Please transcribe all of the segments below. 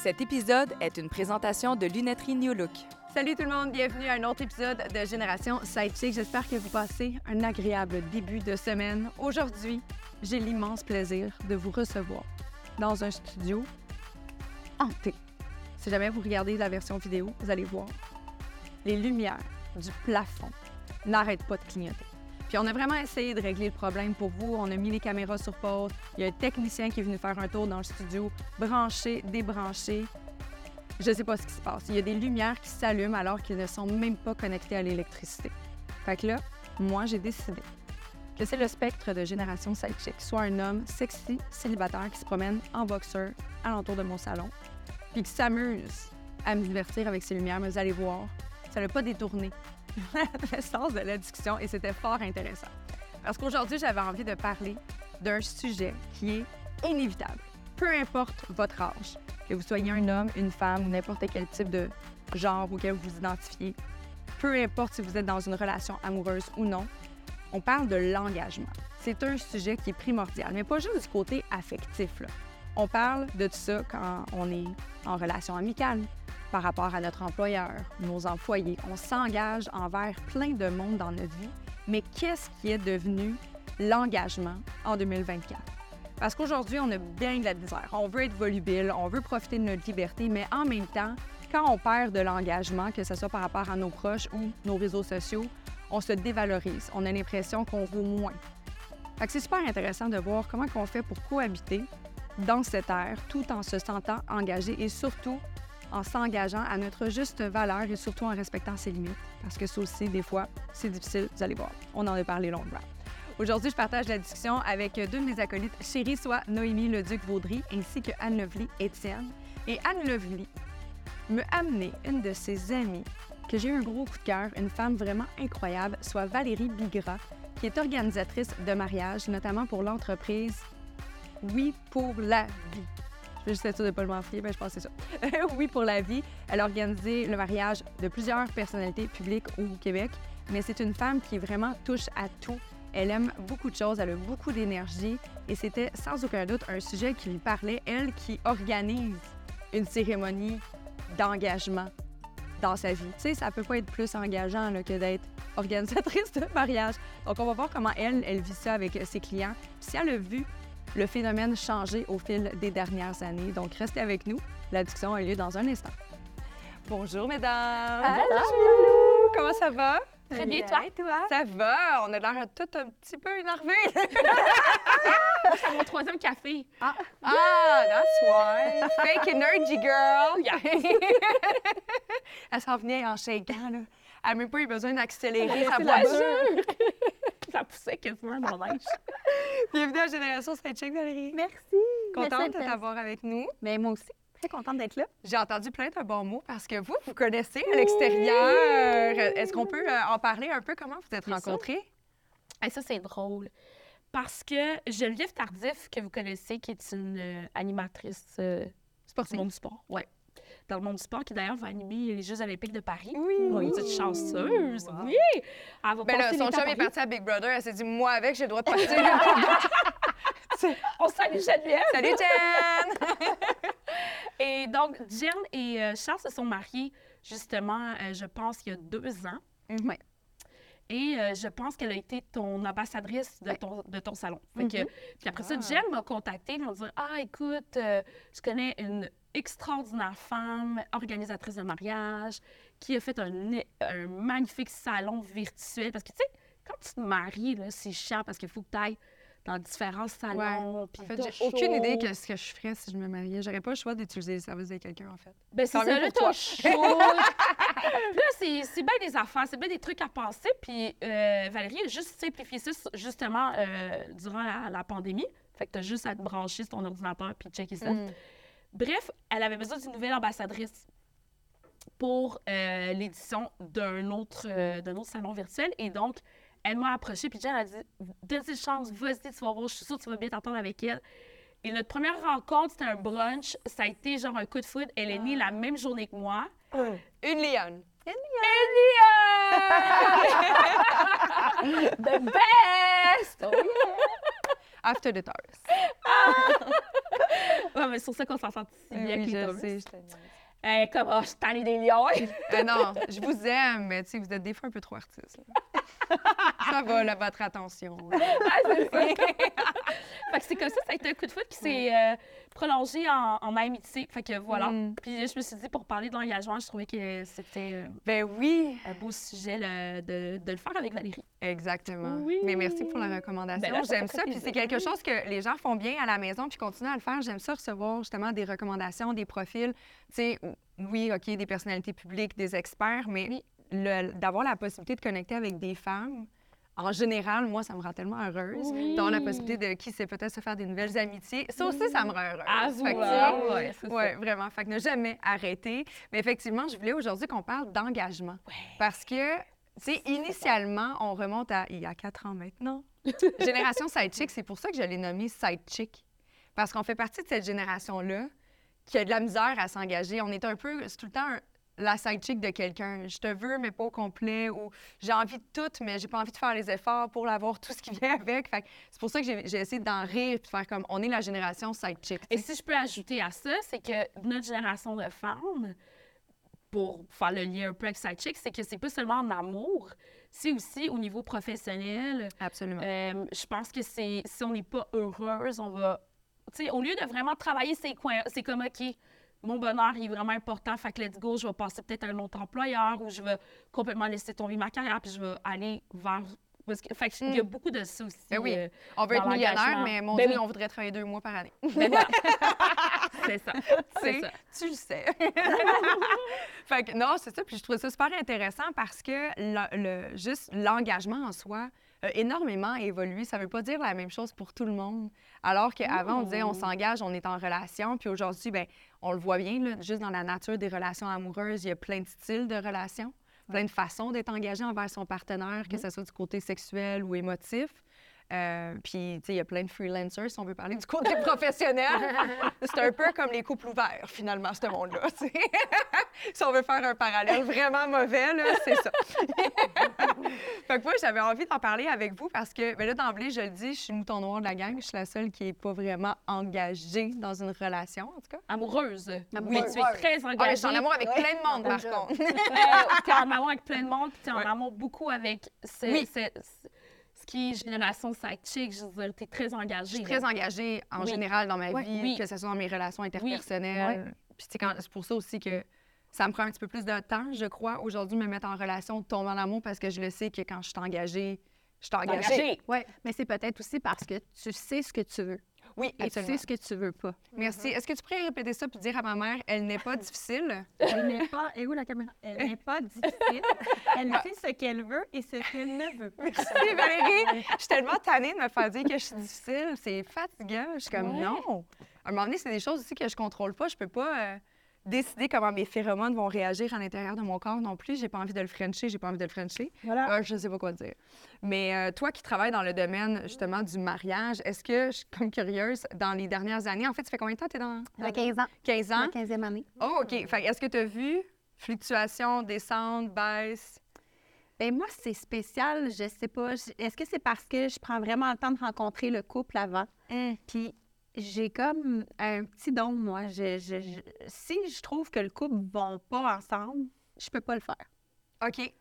Cet épisode est une présentation de Lunetterie New Look. Salut tout le monde, bienvenue à un autre épisode de Génération Sidechick. J'espère que vous passez un agréable début de semaine. Aujourd'hui, j'ai l'immense plaisir de vous recevoir dans un studio hanté. Si jamais vous regardez la version vidéo, vous allez voir les lumières du plafond n'arrêtent pas de clignoter. Puis on a vraiment essayé de régler le problème pour vous. On a mis les caméras sur pause. Il y a un technicien qui est venu faire un tour dans le studio, brancher, débrancher. Je sais pas ce qui se passe. Il y a des lumières qui s'allument alors qu'ils ne sont même pas connectées à l'électricité. Fait que là, moi, j'ai décidé que c'est le spectre de génération sidechick, soit un homme sexy, célibataire qui se promène en boxeur alentour de mon salon, puis qui s'amuse à me divertir avec ses lumières. Mais vous allez voir, ça n'a pas détourné l'essence de la discussion et c'était fort intéressant. Parce qu'aujourd'hui, j'avais envie de parler d'un sujet qui est inévitable. Peu importe votre âge, que vous soyez un homme, une femme ou n'importe quel type de genre auquel vous vous identifiez, peu importe si vous êtes dans une relation amoureuse ou non, on parle de l'engagement. C'est un sujet qui est primordial, mais pas juste du côté affectif. On parle de tout ça quand on est en relation amicale, par rapport à notre employeur, nos employés. On s'engage envers plein de monde dans notre vie, mais qu'est-ce qui est devenu l'engagement en 2024? Parce qu'aujourd'hui, on a bien de la misère. On veut être volubile, on veut profiter de notre liberté, mais en même temps, quand on perd de l'engagement, que ce soit par rapport à nos proches ou nos réseaux sociaux, on se dévalorise. On a l'impression qu'on vaut moins. c'est super intéressant de voir comment on fait pour cohabiter dans cette ère tout en se sentant engagé et surtout en s'engageant à notre juste valeur et surtout en respectant ses limites. Parce que ça aussi, des fois, c'est difficile, vous allez voir. On en a parlé longuement. Aujourd'hui, je partage la discussion avec deux de mes acolytes chéris, soit Noémie Leduc-Vaudry ainsi que Anne Lovely Étienne. Et Anne Lovely me amené une de ses amies que j'ai eu un gros coup de cœur, une femme vraiment incroyable, soit Valérie Bigra, qui est organisatrice de mariage, notamment pour l'entreprise Oui pour la vie. Je suis sûre de ne pas le mais je pense c'est ça. oui, pour la vie. Elle a organisé le mariage de plusieurs personnalités publiques au Québec, mais c'est une femme qui vraiment touche à tout. Elle aime beaucoup de choses, elle a beaucoup d'énergie et c'était sans aucun doute un sujet qui lui parlait, elle qui organise une cérémonie d'engagement dans sa vie. Tu sais, ça peut pas être plus engageant que d'être organisatrice de mariage. Donc, on va voir comment elle, elle vit ça avec ses clients. Si elle a vu le phénomène changé au fil des dernières années. Donc, restez avec nous. La discussion a lieu dans un instant. Bonjour, mesdames. Allô? Comment ça va? Très bien, toi? toi? Ça va. On a l'air tout un petit peu énervés. C'est mon troisième café. Ah, ah that's why. Fake energy, girl. Elle s'en venait en shakeant, là. Elle n'a même pas eu besoin d'accélérer sa voiture. ça poussait quasiment dans. Bienvenue à Génération Sidecheck, Valérie. Merci. Contente de t'avoir avec nous. Mais moi aussi. Très contente d'être là. J'ai entendu plein de bons mots parce que vous, vous connaissez à l'extérieur. Est-ce qu'on peut euh, en parler un peu? Comment vous êtes rencontrés? Ça, ça c'est drôle. Parce que Geneviève Tardif, que vous connaissez, qui est une euh, animatrice euh, sportive. Du sport, ouais dans le monde du sport, qui d'ailleurs va animer les Jeux olympiques de Paris. Oui. oui. Vous êtes chanceuse. Oui. Elle va ben là, son chum est parti à Big Brother. Elle s'est dit, moi avec, j'ai le droit de partir. On salue Geneviève. Salut Jen! et donc, Jen et euh, Charles se sont mariés, justement, euh, je pense, il y a deux ans. Oui. Et euh, je pense qu'elle a été ton ambassadrice de ton, de ton salon. Fait que, mm-hmm. Puis après ça, ah. Jen m'a contactée. Elle m'a dit Ah, écoute, je connais une extraordinaire femme, organisatrice de mariage, qui a fait un, magnifique salon virtuel. Parce que, tu sais, quand tu te maries, c'est chiant parce qu'il faut que tu ailles dans différents salons. En fait, j'ai aucune idée de ce que je ferais si je me mariais. J'aurais pas le choix d'utiliser les services de quelqu'un, en fait. Ben, c'est ça, là, t'as chaud. là, c'est bien des affaires, c'est bien des trucs à penser. Puis euh, Valérie a juste simplifié ça, justement, euh, durant la, pandémie. Fait que t'as juste à te brancher sur ton ordinateur puis checker ça. Mm. Bref, elle avait besoin d'une nouvelle ambassadrice pour euh, l'édition d'un autre, euh, d'un autre salon virtuel. Et donc, elle m'a approchée, puis Jen a dit une chance, vas-y, tu vas voir, je suis sûre que tu vas bien t'entendre avec elle. Et notre première rencontre, c'était un brunch. Ça a été genre un coup de foudre. Elle est née la même journée que moi. Une lionne. Une lionne! Une lionne! The best! Oh, After the Taurus. ouais, mais sur ça qu'on s'en sent si bien avec oui, je sais, je. Euh, comme, oh, je suis des lions. Euh, non, je vous aime, mais tu sais, vous êtes des fois un peu trop artistes. là. Ça va, là, votre attention. là. Ah, c'est ça. fait que c'est comme ça, ça a été un coup de foot qui s'est euh, prolongé en, en amitié. Fait que voilà. Mm. Puis je me suis dit, pour parler de l'engagement, je trouvais que c'était euh, Ben oui, un beau sujet là, de, de le faire avec Valérie. exactement. Oui. Mais merci pour la recommandation. Ben J'aime ça. Puis c'est quelque chose que les gens font bien à la maison puis continuent à le faire. J'aime ça recevoir justement des recommandations, des profils. Tu sais, oui, OK, des personnalités publiques, des experts, mais Oui. D'avoir la possibilité de connecter avec des femmes, en général, moi, ça me rend tellement heureuse. Oui. D'avoir la possibilité de qui sait peut-être se faire des nouvelles amitiés. Ça aussi, ça me rend heureuse. Vous, Fait vois, Ouais, ça. vraiment. Fait que ne jamais arrêter. Mais effectivement, je voulais aujourd'hui qu'on parle d'engagement. Parce que, tu sais, initialement, on remonte à il y a quatre ans maintenant. Génération Side Chick, c'est pour ça que je l'ai nommé Side Chick. Parce qu'on fait partie de cette génération-là qui a de la misère à s'engager. On est un peu, c'est tout le temps un- la side chick de quelqu'un. Je te veux, mais pas au complet. Ou j'ai envie de tout, mais j'ai pas envie de faire les efforts pour l'avoir tout ce qui vient avec. C'est pour ça que j'ai essayé d'en rire et de faire comme on est la génération side chick. Et si je peux ajouter à ça, c'est que notre génération de femmes, pour faire le lien un peu avec Sidechick, c'est que c'est pas seulement en amour, c'est aussi au niveau professionnel. Absolument. Euh, je pense que c'est si on n'est pas heureuse, on va. Tu sais, au lieu de vraiment travailler ses coins, c'est comme, OK, mon bonheur il est vraiment important, fait que let's go, je vais passer peut-être à un autre employeur ou je vais complètement laisser tomber ma carrière puis je vais aller vers. Parce que, fait qu'il y a beaucoup de ça aussi. Ben oui. euh, on veut être millionnaire, mais mon Ben Dieu, oui. on voudrait travailler deux mois par année. ben c'est ça. C'est ça. tu le sais. fait que non, c'est ça. Puis je trouve ça super intéressant parce que le, le- juste l'engagement en soi a énormément évolué. Ça veut pas dire la même chose pour tout le monde. Alors qu'avant, on disait on s'engage, on est en relation. Puis aujourd'hui, ben on le voit bien, là, juste dans la nature des relations amoureuses, il y a plein de styles de relations, plein de façons d'être engagé envers son partenaire, que ce soit du côté sexuel ou émotif. Euh, puis, tu sais, il y a plein de freelancers, si on veut parler du côté professionnel. C'est un peu comme les couples ouverts, finalement, ce monde-là. tu si on veut faire un parallèle vraiment mauvais, là, c'est ça. fait que moi, j'avais envie d'en parler avec vous parce que, ben là, d'emblée, je le dis, je suis le mouton noir de la gang. Je suis la seule qui n'est pas vraiment engagée dans une relation, en tout cas. Amoureuse. Oui. Tu es très Ah, engagée. je suis en amour avec plein de monde, par contre. Euh, t'es en amour avec plein de monde, puis t'es en Ouais. amour beaucoup avec ce, Oui. ce- ce- ce qui est génération sidechick. Je veux dire, t'es très engagée. Je suis très engagée en Oui. général dans ma Ouais, vie, oui. que ce soit dans mes relations interpersonnelles. Puis tu sais, quand- c'est pour ça aussi que ça me prend un petit peu plus de temps, je crois, aujourd'hui, me mettre en relation, de tomber en amour, parce que je le sais que quand je suis engagée, je suis engagée. engagée. Oui, mais c'est peut-être aussi parce que tu sais ce que tu veux Oui, et tu sais ce que tu veux pas. Merci. Est-ce que tu pourrais répéter ça puis dire à ma mère, elle n'est pas difficile? Elle n'est pas. Et où la caméra? Elle n'est pas difficile. Elle sait ce qu'elle veut et ce qu'elle ne veut pas. Merci Valérie. Je suis tellement tannée de me faire dire que je suis difficile. C'est fatigant. Je suis comme, Ouais. non. À un moment donné, c'est des choses aussi que je contrôle pas. Je peux pas euh, décider comment mes phéromones vont réagir à l'intérieur de mon corps non plus. J'ai pas envie de le frencher, j'ai pas envie de le frencher. Voilà. Euh, je sais pas quoi dire. Mais euh, toi qui travailles dans le domaine justement du mariage, est-ce que, je suis comme curieuse, dans les dernières années, en fait, ça fait combien de temps que tu es dans, À dans 15 ans, 15 ans? la 15e année. Oh, OK. Est-ce que tu as vu fluctuation, descente, baisse? Ben moi, c'est spécial, je sais pas. Est-ce que c'est parce que je prends vraiment le temps de rencontrer le couple avant? Puis j'ai comme un petit don, moi. Je, je- je- si je trouve que le couple ne vont pas ensemble, je peux pas le faire. OK. Et-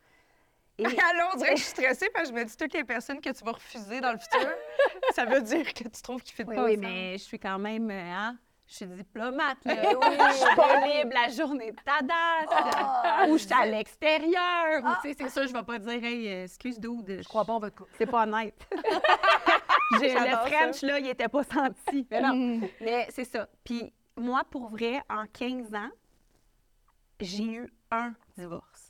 Allô, on dirait que je suis stressée parce que je me dis toutes les personnes que tu vas refuser dans le futur, ça veut dire que tu trouves qu'ils ne Oui, pas oui, ensemble. mais je suis quand même, euh, hein, je suis diplomate, là. je suis pas libre la journée de ta date, ou je suis à l'extérieur, ou tu sais, c'est sûr, je vais pas dire, hey, euh, excuse, dude, je crois pas en votre couple. C'est pas honnête. Le French, là, il était pas senti. Mais non. Mm. Mais c'est ça. Puis moi, pour vrai, en 15 ans, j'ai eu un divorce.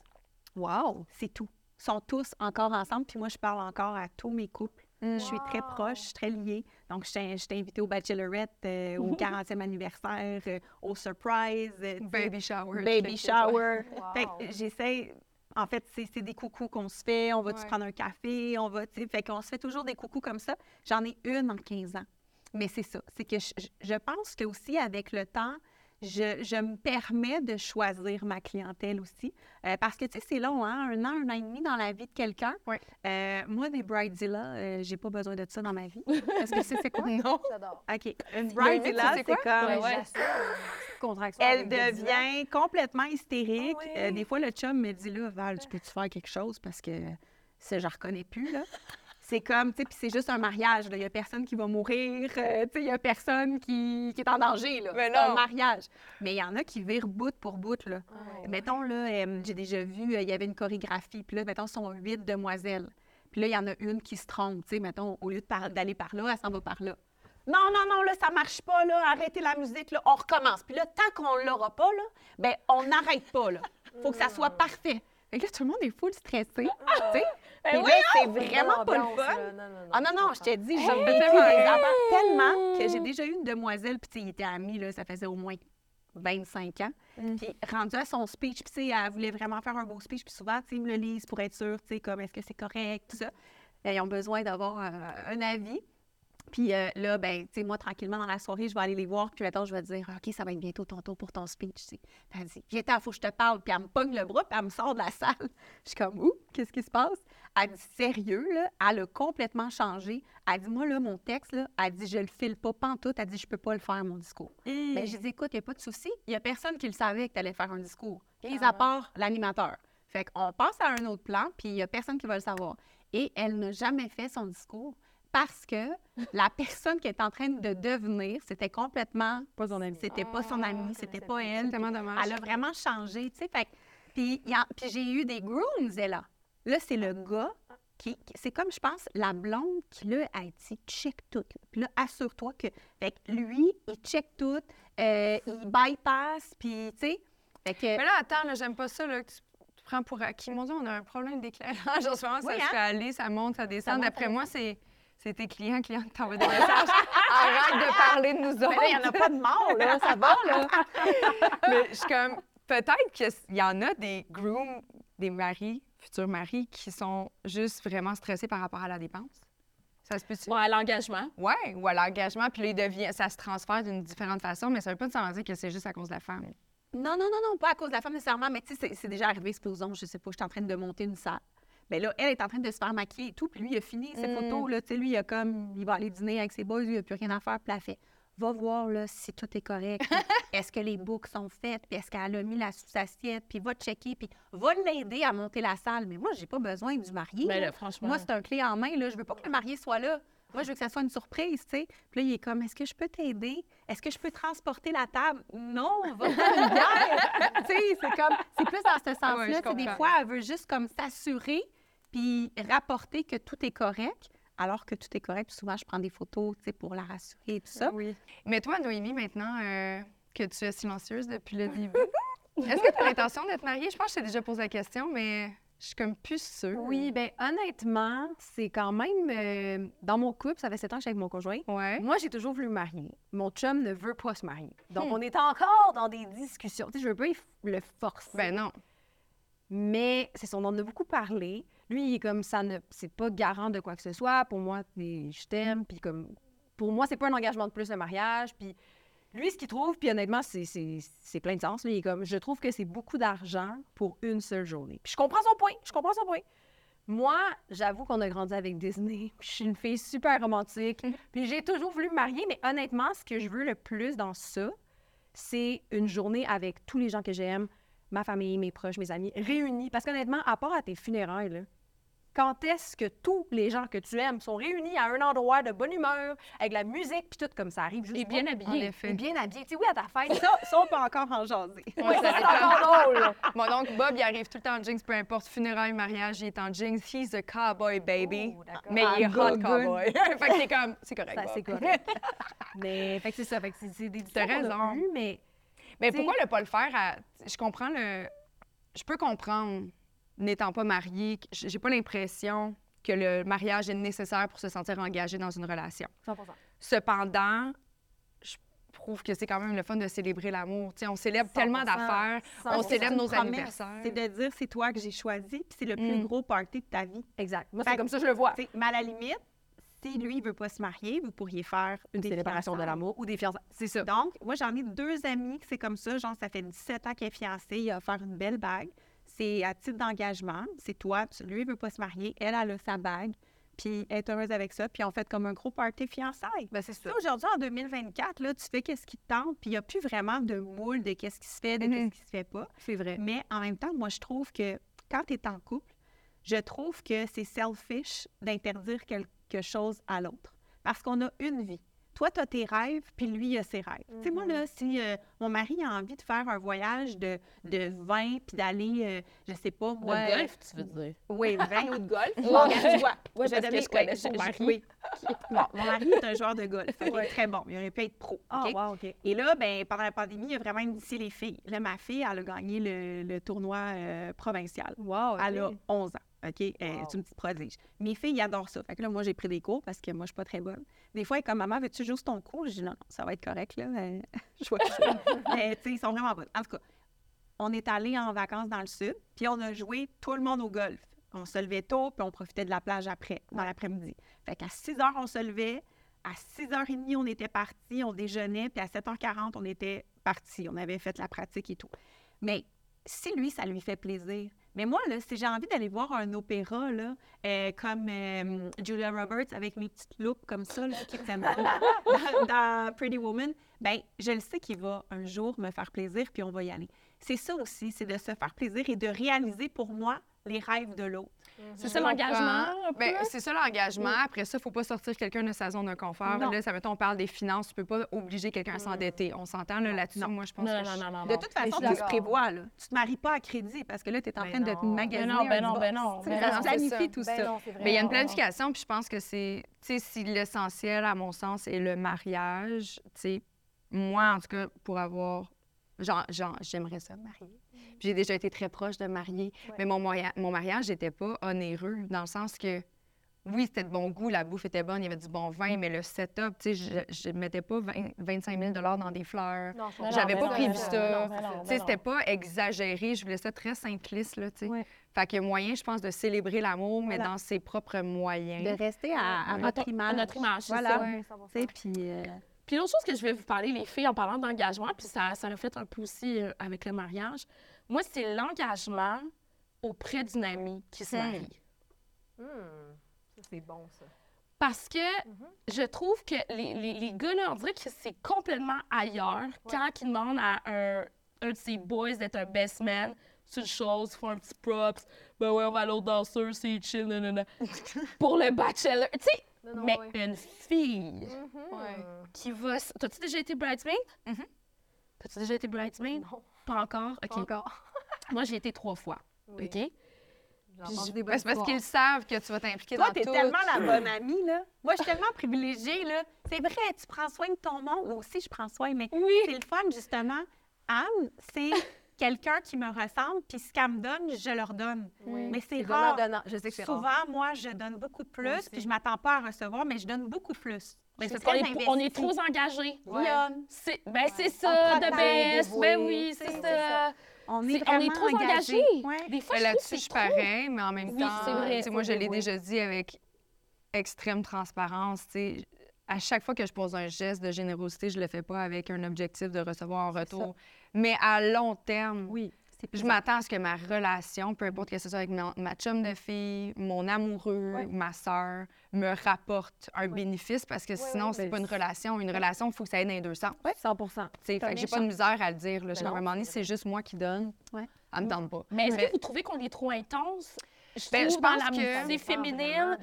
Wow! C'est tout. Ils sont tous encore ensemble, puis moi, je parle encore à tous mes couples. Je suis très proche, je suis très liée. Donc, je t'ai invitée au Bachelorette, euh, au 40e anniversaire, euh, au surprise, euh, Baby shower. baby shower. Fait que j'essaie. En fait, c'est des coucous qu'on se fait. On va-tu Ouais. prendre un café? On va, tu sais. Fait qu'on se fait toujours des coucous comme ça. J'en ai une en 15 ans. Mais c'est ça. C'est que je, je- je pense que aussi avec le temps, je, je me permets de choisir ma clientèle aussi. Euh, parce que, tu sais, c'est long, hein? Un an, un an et demi dans la vie de quelqu'un. Euh, moi, des bridezilla, euh, j'ai pas besoin de ça dans ma vie. Est-ce que c'est quoi? Non. J'adore. OK. Une bridezilla, c'est comme... Ouais, ouais. Contraction Elle devient complètement hystérique. Ah oui. Euh, des fois, le chum me dit là, Val, tu peux-tu faire quelque chose? Parce que ça, je la reconnais plus, là. C'est comme, tu sais, puis c'est juste un mariage, là. Il y a personne qui va mourir, euh, tu sais, il y a personne qui, qui est en danger, là. Mais C'est un mariage. Mais il y en a qui virent bout pour bout, là. Ah, Mettons, là, euh, j'ai déjà vu, euh, il y avait une chorégraphie, puis là, mettons, ce sont huit demoiselles. Puis là, il y en a une qui se trompe, tu sais, mettons, au lieu de par- d'aller par là, elle s'en va par là. Non, non, non, là, ça marche pas, là, arrêtez la musique, là, on recommence. Puis là, tant qu'on l'aura pas, là, ben, on n'arrête pas, là. Faut que ça soit parfait. Fait que là, tout le monde est full stressé, tu sais. Puis là, c'est vraiment pas le fun. Ah non, non, je t'ai dit, j'ai vécu des affaires tellement que j'ai déjà eu une demoiselle, puis tu sais, il était ami, là, ça faisait au moins 25 ans. Puis rendu à son speech, puis tu sais, elle voulait vraiment faire un beau speech, puis souvent, tu sais, ils me le lisent pour être sûr, tu sais, comme est-ce que c'est correct, tout ça. Euh, Ils ont besoin d'avoir euh, un avis. Puis euh, là, ben, tu sais, moi, tranquillement, dans la soirée, je vais aller les voir, puis maintenant, je vais dire, OK, ça va être bientôt ton tour pour ton speech, elle dit, viens il faut que je te parle. Puis elle me pogne le bras, puis elle me sort de la salle. Je suis comme, ouh, qu'est-ce qui se passe? Elle dit, sérieux, là, elle a complètement changé. Elle dit, moi, là, mon texte, là, elle dit, je le file pas pantoute. Elle dit, je peux pas le faire, mon discours. Mais j'ai dit, écoute, il n'y a pas de souci. Il n'y a personne qui le savait que tu allais faire un discours. Mis à part l'animateur. Fait qu'on passe à un autre plan, puis il n'y a personne qui va le savoir. Et elle n'a jamais fait son discours parce que la personne qui est en train de devenir, c'était complètement Pas son ami. c'était pas son amie, c'était pas elle. C'est tellement dommage. Elle a vraiment changé, tu sais. Fait puis, j'ai eu des grooms, elle, là. Là, c'est le gars qui, qui- c'est comme, je pense, la blonde qui, là, a dit check tout. Puis là, assure-toi que, fait que lui, il check tout, euh, il bypass, puis, tu sais. Fait que, Mais là, attends, là, j'aime pas ça, là, que tu, prends pour acquis. Mon Dieu, on a un problème d'éclairage. En ce moment, ça Oui, se hein? fait aller, ça monte, ça descend. D'après moi, c'est. C'est tes clients, clients qui t'envoient des messages. Arrête de parler de nous autres. mais il n'y en a pas de mort, là, ça va, là. Mais je suis comme, peut-être qu'il y en a des grooms, des maris, futurs maris, qui sont juste vraiment stressés par rapport à la dépense. Ça se peut-tu? Ouais, l'engagement. Ouais, ou à l'engagement, puis là, il devient, ça se transfère d'une différente façon, mais ça veut pas nécessairement dire que c'est juste à cause de la femme. Non, non, non, non, pas à cause de la femme nécessairement, mais tu sais, c'est- c'est déjà arrivé, supposons, je sais pas, je suis en train de monter une salle. Mais là, elle est en train de se faire maquiller et tout, puis lui, il a fini ses Mm. photos, là, tu sais, lui, il a comme, il va aller dîner avec ses boys, lui, il n'a plus rien à faire, puis fait, va voir, là, si tout est correct, est-ce que les boucles sont faites, puis est-ce qu'elle a mis la sous-assiette, puis va checker, puis va l'aider à monter la salle. Mais moi, j'ai pas besoin du marié. Mais là. franchement. Moi, c'est un clé en main, là, je veux pas que le marié soit là. Moi, je veux que ça soit une surprise, tu sais. Puis là, il est comme, est-ce que je peux t'aider? Est-ce que je peux transporter la table? Non, va faire une bière. tu sais, c'est comme, c'est plus dans ce Ouais, sens-là. sais, des fois, elle veut juste comme s'assurer puis rapporter que tout est correct, alors que tout est correct. Puis souvent, je prends des photos, pour la rassurer et tout ça. Oui. Mais toi, Noémie, maintenant euh, que tu es silencieuse depuis le début, est-ce que tu as l'intention d'être mariée? Je pense que je t'ai déjà posé la question, mais je suis comme plus sûre. Oui, bien, honnêtement, c'est quand même. euh, dans mon couple, ça fait sept ans que je suis avec mon conjoint. Ouais. Moi, j'ai toujours voulu me marier. Mon chum ne veut pas se marier. Donc, Hmm. on est encore dans des discussions. Tu sais, je veux pas le forcer. Ben non. Mais c'est son, on en a beaucoup parlé. Lui, il est comme ça, ne, c'est pas garant de quoi que ce soit. Pour moi, je t'aime. Puis comme, pour moi, c'est pas un engagement de plus le mariage. Puis lui, ce qu'il trouve, puis honnêtement, c'est, c'est, c'est plein de sens. Lui, il est comme, je trouve que c'est beaucoup d'argent pour une seule journée. Puis je comprends son point. Je comprends son point. Moi, j'avoue qu'on a grandi avec Disney. puis Je suis une fille super romantique. Puis j'ai toujours voulu me marier, mais honnêtement, ce que je veux le plus dans ça, c'est une journée avec tous les gens que j'aime, ma famille, mes proches, mes amis, réunis. Parce qu'honnêtement, à part à tes funérailles, là, quand est-ce que tous les gens que tu aimes sont réunis à un endroit de bonne humeur, avec la musique, puis tout comme ça arrive juste Et bien En habillé. effet. Et bien habillé. Tu sais, oui, à ta fête, ça, Ça, on peut encore en jaser. Ouais, ça c'est encore drôle. Mon oncle Bob, il arrive tout le temps en jeans, peu importe, funérailles, mariage, il est en jeans. He's a cowboy, baby. Oh, d'accord. Mais il est hot cowboy. fait que t'es comme, c'est correct. Ça, Bob. c'est correct. mais, fait que c'est ça. Fait que c'est, c'est des T'as raison. eues, mais Mais T'sais- pourquoi ne pas le faire à... Je comprends le... Je peux comprendre, n'étant pas mariée, j'ai pas l'impression que le mariage est nécessaire pour se sentir engagé dans une relation. 100 Cependant, je trouve que c'est quand même le fun de célébrer l'amour. On célèbre tellement 100%, d'affaires, on 100%. célèbre nos promesse. anniversaires. C'est de dire, c'est toi que j'ai choisi, puis c'est le plus Mm. gros party de ta vie. Exact. Moi, c'est comme ça que je le vois. Mais à la limite, si lui, il veut pas se marier, vous pourriez faire Une des célébration de l'amour ou des fiançailles. C'est ça. Donc, moi, j'en ai deux amis que c'est comme ça. Genre, ça fait 17 ans qu'elle est fiancée. Il a offert une belle bague. C'est à titre d'engagement. C'est toi. Lui, il veut pas se marier. Elle, elle a sa bague. Puis elle est heureuse avec ça. Puis on fait comme un gros party fiançailles. Ben, c'est ça. Aujourd'hui, en 2024, là, tu fais qu'est-ce qui te tente. Puis il n'y a plus vraiment de moule de qu'est-ce qui se fait, de Mhm. qu'est-ce qui se fait pas. C'est vrai. Mais en même temps, moi, je trouve que quand tu es en couple, je trouve que c'est selfish d'interdire quelque chose à l'autre. Parce qu'on a une vie. Toi, tu as tes rêves, puis lui, il a ses rêves. Tu sais, moi, là, si euh, mon mari a envie de faire un voyage de, de vin, puis d'aller, euh, je sais pas, moi... Le golf, tu veux dire? Oui, vin ou de golf. Ouais, Je vais donner- je connais ouais, son mari. oui. Bon, mon mari est un joueur de golf. Il est très bon. Il aurait pu être pro. Ah, wow, OK. Et là, ben, pendant la pandémie, il a vraiment initié les filles. Là, ma fille, elle a gagné le, le tournoi euh, provincial. Wow, Elle a OK. 11 ans. OK? Elle est une petite prodige. Mes filles, ils adorent ça. Fait que là, moi, j'ai pris des cours parce que moi, je suis pas très bonne. Des fois, comme maman, veux-tu juste ton cours? Je dis non, non, ça va être correct, là. Euh, je vois Mais, tu sais, ils sont vraiment bonnes. En tout cas, on est allé en vacances dans le sud, puis on a joué tout le monde au golf. On se levait tôt, puis on profitait de la plage après, dans l'après-midi. Fait qu'à 6 heures, on se levait. À 6h30, on était partis, on déjeunait, puis à 7h40, on était partis. On avait fait la pratique et tout. Mais si lui, ça lui fait plaisir. Mais moi, là, si j'ai envie d'aller voir un opéra, là, euh, comme euh, Julia Roberts avec mes petites loupes comme ça, là, qui dans, dans Pretty Woman, ben je le sais qu'il va un jour me faire plaisir, puis on va y aller. C'est ça aussi, c'est de se faire plaisir et de réaliser pour moi les rêves de l'autre. C'est ça l'engagement? Ben, c'est ça l'engagement. Après ça, il ne faut pas sortir quelqu'un de sa zone de confort. Non. Là, ça mettons, on parle des finances. Tu peux pas obliger quelqu'un à s'endetter. On s'entend là, là-dessus. Non. Moi, je pense Non, que non, je- non, non, De toute façon, tu te prévois, là. Tu te maries pas à crédit parce que là, tu es en Ben train de te non. magasiner. Ben non, ben non, ben non, ben Ça planifie ça. tout Ben ça. Mais il y a une planification, puis je pense que c'est, tu sais, si l'essentiel, à mon sens, est le mariage, tu sais, moi, en tout cas, pour avoir, genre, genre j'aimerais ça me marier. Puis J'ai déjà été très proche de marier, mais mon, mariage n'était pas onéreux, dans le sens que, oui, c'était de bon goût, la bouffe était bonne, il y avait du bon vin, mais le setup, tu sais, je ne mettais pas 20 25 000 dans des fleurs. Non, je Non, J'avais pas prévu non, ça. Tu sais, c'était pas exagéré. Je voulais ça très simpliste, là, tu sais. Ouais. Fait que moyen, je pense, de célébrer l'amour, mais Voilà. dans ses propres moyens. De rester à, ton- image. à notre image, Voilà. puis... euh, Puis l'autre chose que je vais vous parler, les filles, en parlant d'engagement, puis ça, ça reflète un peu aussi euh, avec le mariage, moi, c'est l'engagement auprès d'une amie qui se Hmm. marie. Hmm. Ça, c'est bon, ça. Parce que je trouve que les, les, les gars, là, on dirait que c'est complètement ailleurs quand ils demandent à un, un de ses boys d'être un best man. C'est une chose, ils font un petit props. Ben ouais, on va à l'autre danseur, c'est chill, nanana. Pour le bachelor. Tu sais, Non, non, mais ouais. une fille Ouais. qui va. T'as-tu déjà été bridesmaid? Mhm. T'as-tu déjà été bridesmaid? Non. Pas encore? OK. Pas encore. Moi, j'ai été trois fois. Oui. OK? Ben, c'est parce qu'ils savent que tu vas t'impliquer Toi, dans t'es tout. tellement la bonne amie, là. Moi, je suis tellement privilégiée, là. C'est vrai, tu prends soin de ton monde. Moi aussi, je prends soin, mais Oui. c'est le fun, justement. Anne, c'est quelqu'un qui me ressemble, puis ce qu'elle me donne, je leur donne. Oui. Mais c'est rare. donnant. Je sais que c'est rare. Souvent, moi, je donne beaucoup de plus, puis je m'attends pas à recevoir, mais je donne beaucoup plus. Ben, c'est suis parce qu'on est, on est investie. trop engagés. Guillaume, C'est, ben, c'est ça, de dévoué, Ben oui, c'est- c'est c'est ça. on C'est- est vraiment on est trop engagés. Ouais. Des fois, Ben, que Là-dessus, je suis trop. pareil, mais en même Oui, temps, c'est vrai. moi, je l'ai déjà dit avec extrême transparence. sais, À chaque fois que je pose un geste de générosité, je le fais pas avec un objectif de recevoir en retour. Mais à long terme, Oui, je m'attends à ce que ma relation, peu importe que ce soit avec ma, ma chum de fille, mon amoureux, Ouais. ma sœur, me rapporte un bénéfice parce que sinon, ouais, c'est ben, pas une relation. Une relation, il faut que ça aille dans les deux sens. Oui, 100 Tu sais, T'as fait que j'ai pas de misère à le dire. Là. Ben Genre, à un non, moment donné, c'est juste moi qui donne. Ouais. Elle me tente pas. Mais est-ce que vous trouvez qu'on est trop intense? Je Ben, je dans pense l'amitié que- féminine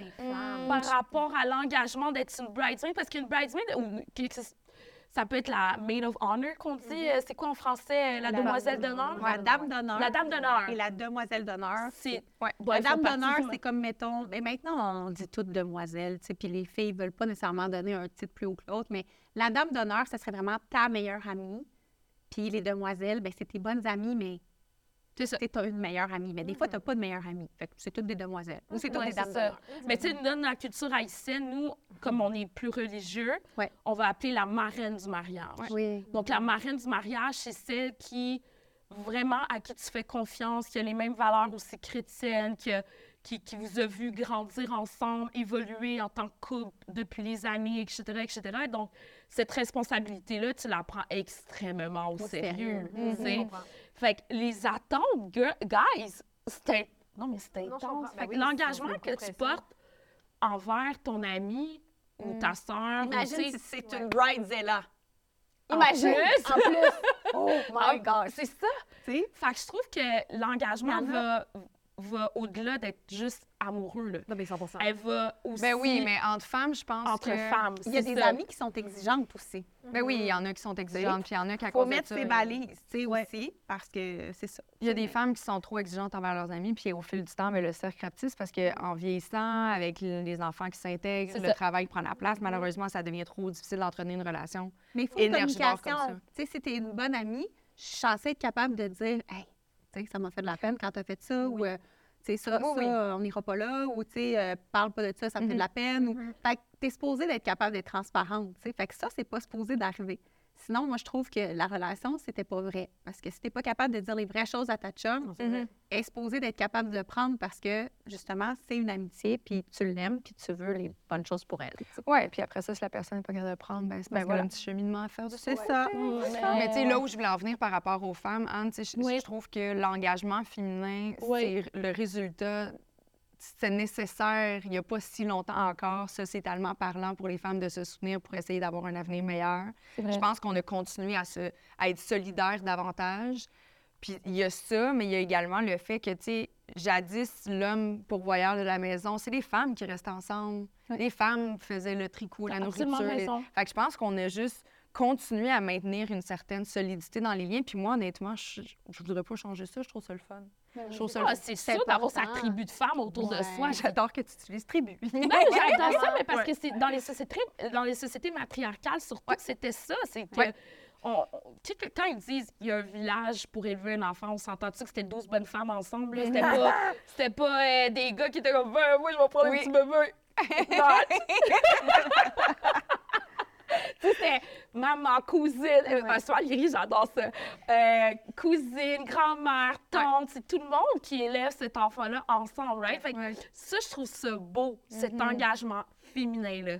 par rapport à l'engagement d'être une bridesmaid. Parce qu'une bridesmaid, ou, que- ça peut être la maid of honor qu'on dit. euh, C'est quoi en français? euh, La, La- demoiselle d'honneur? La dame d'honneur. La dame d'honneur. Et la demoiselle d'honneur. C'est... Ouais. Ouais, la dame d'honneur, c'est comme, mettons, mais maintenant, on dit toutes demoiselles, tu sais, puis les filles veulent pas nécessairement donner un titre plus haut que l'autre, mais la dame d'honneur, ça serait vraiment ta meilleure amie. Puis les demoiselles, ben c'est tes bonnes amies, mais C'est ça. tu as une meilleure amie. Mais des fois, tu n'as pas de meilleure amie. Fait que c'est toutes des demoiselles. Ou c'est toutes Ouais, des dames ça. Mais tu sais, dans la culture haïtienne, nous, comme on est plus religieux, Ouais. on va appeler la marraine du mariage. Oui. Donc, la marraine du mariage, c'est celle qui, vraiment, à qui tu fais confiance, qui a les mêmes valeurs aussi chrétiennes, qui a, qui, qui vous a vu grandir ensemble, évoluer en tant que couple depuis les années, etc., etc. Donc, cette responsabilité-là, tu la prends extrêmement au, sérieux. tu sais. Fait que les attentes, gu- guys, c'est non mais je intense. Ben que oui, l'engagement que tu portes envers ton ami ou ta soeur, Imagine si c'est une bridezilla. En Imagine! plus. En plus! Oh Ah, my God! c'est ça. Tu sais? Fait que je trouve que l'engagement va, va au-delà d'être juste amoureux. Là. Non, mais 100 Elle va aussi Ben oui, mais entre femmes, je pense entre que... femmes. Il y a c'est des ça. amies qui sont exigeantes aussi. Ben oui, il y en a qui sont exigeantes, puis il y en a qui à Il faut cause de mettre ça, ses euh, balises, tu sais, aussi, parce que c'est ça. Il y a des femmes qui sont trop exigeantes envers leurs amis, puis au fil du temps, mais le cercle rapetisse parce qu'en vieillissant, avec les enfants qui s'intègrent, le ça. travail prend la place, malheureusement, ça devient trop difficile d'entretenir une relation. Mais il faut une communication. Tu sais, si t'es une bonne amie, je suis censée être capable de dire Hey, ça m'a fait de la peine quand t'as fait ça, ou euh, tu sais, ça, Oui, ça oui. on n'ira pas là, ou tu sais, euh, parle pas de ça, ça me fait de la peine. Ou... Fait que t'es supposée d'être capable d'être transparente, tu sais. Fait que ça, c'est pas supposé d'arriver. Sinon, moi, je trouve que la relation, c'était pas vrai. Parce que si t'es pas capable de dire les vraies choses à ta chum, supposée d'être capable de le prendre parce que, justement, c'est une amitié, puis tu l'aimes, puis tu veux les bonnes choses pour elle. Ouais, puis après ça, si la personne n'est pas capable de prendre, ben, c'est parce Ben voilà. a un petit cheminement à faire. C'est ça. Mais tu sais, là où je voulais en venir par rapport aux femmes, Anne, tu sais, je Oui. trouve que l'engagement féminin, Oui. c'est le résultat, c'est nécessaire il n'y a pas si longtemps encore, sociétalement parlant, pour les femmes de se soutenir pour essayer d'avoir un avenir meilleur. Je pense qu'on a continué à, se, à être solidaires davantage. Puis il y a ça, mais il y a également le fait que, tu sais, jadis, l'homme pourvoyeur de la maison, c'est les femmes qui restaient ensemble. Les femmes faisaient le tricot, la nourriture. les-. Fait que je pense qu'on a juste continué à maintenir une certaine solidité dans les liens. Puis moi, honnêtement, je, je voudrais pas changer ça. Je trouve ça le fun. Je trouve ça le Ah, c'est sûr d'avoir sa tribu de femmes autour de soi. J'adore que tu utilises tribu. Non, j'adore ça, mais parce que c'est dans les sociétés, dans les sociétés matriarcales, surtout, c'était ça. C'est que, on- tu sais, quand ils disent il y a un village pour élever un enfant, on s'entend-tu que c'était 12 bonnes femmes ensemble? là? C'était pas, c'était pas euh, des gars qui étaient comme, Ben, moi, je vais prendre Oui. un petit bébé. Tu sais, c'était maman, cousine, euh, soir, Valérie, j'adore ça. Euh, cousine, grand-mère, tante, c'est tout le monde qui élève cet enfant-là ensemble, right? Fait que ça, je trouve ça beau, cet engagement féminin-là.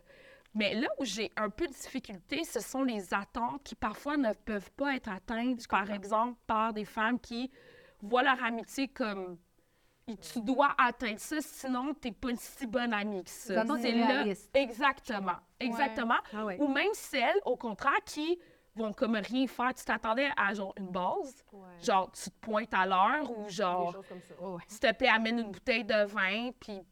Mais là où j'ai un peu de difficulté, ce sont les attentes qui parfois ne peuvent pas être atteintes, par exemple, par des femmes qui voient leur amitié comme et tu dois atteindre ça, sinon tu n'es pas une si bonne amie que ça. C'est là. Exactement. Exactement. Ah ouais. Ou même celles, au contraire, qui vont comme rien faire. Tu t'attendais à genre une base, genre tu te pointes à l'heure ou genre. Oh, s'il te plaît, amène une bouteille de vin, puis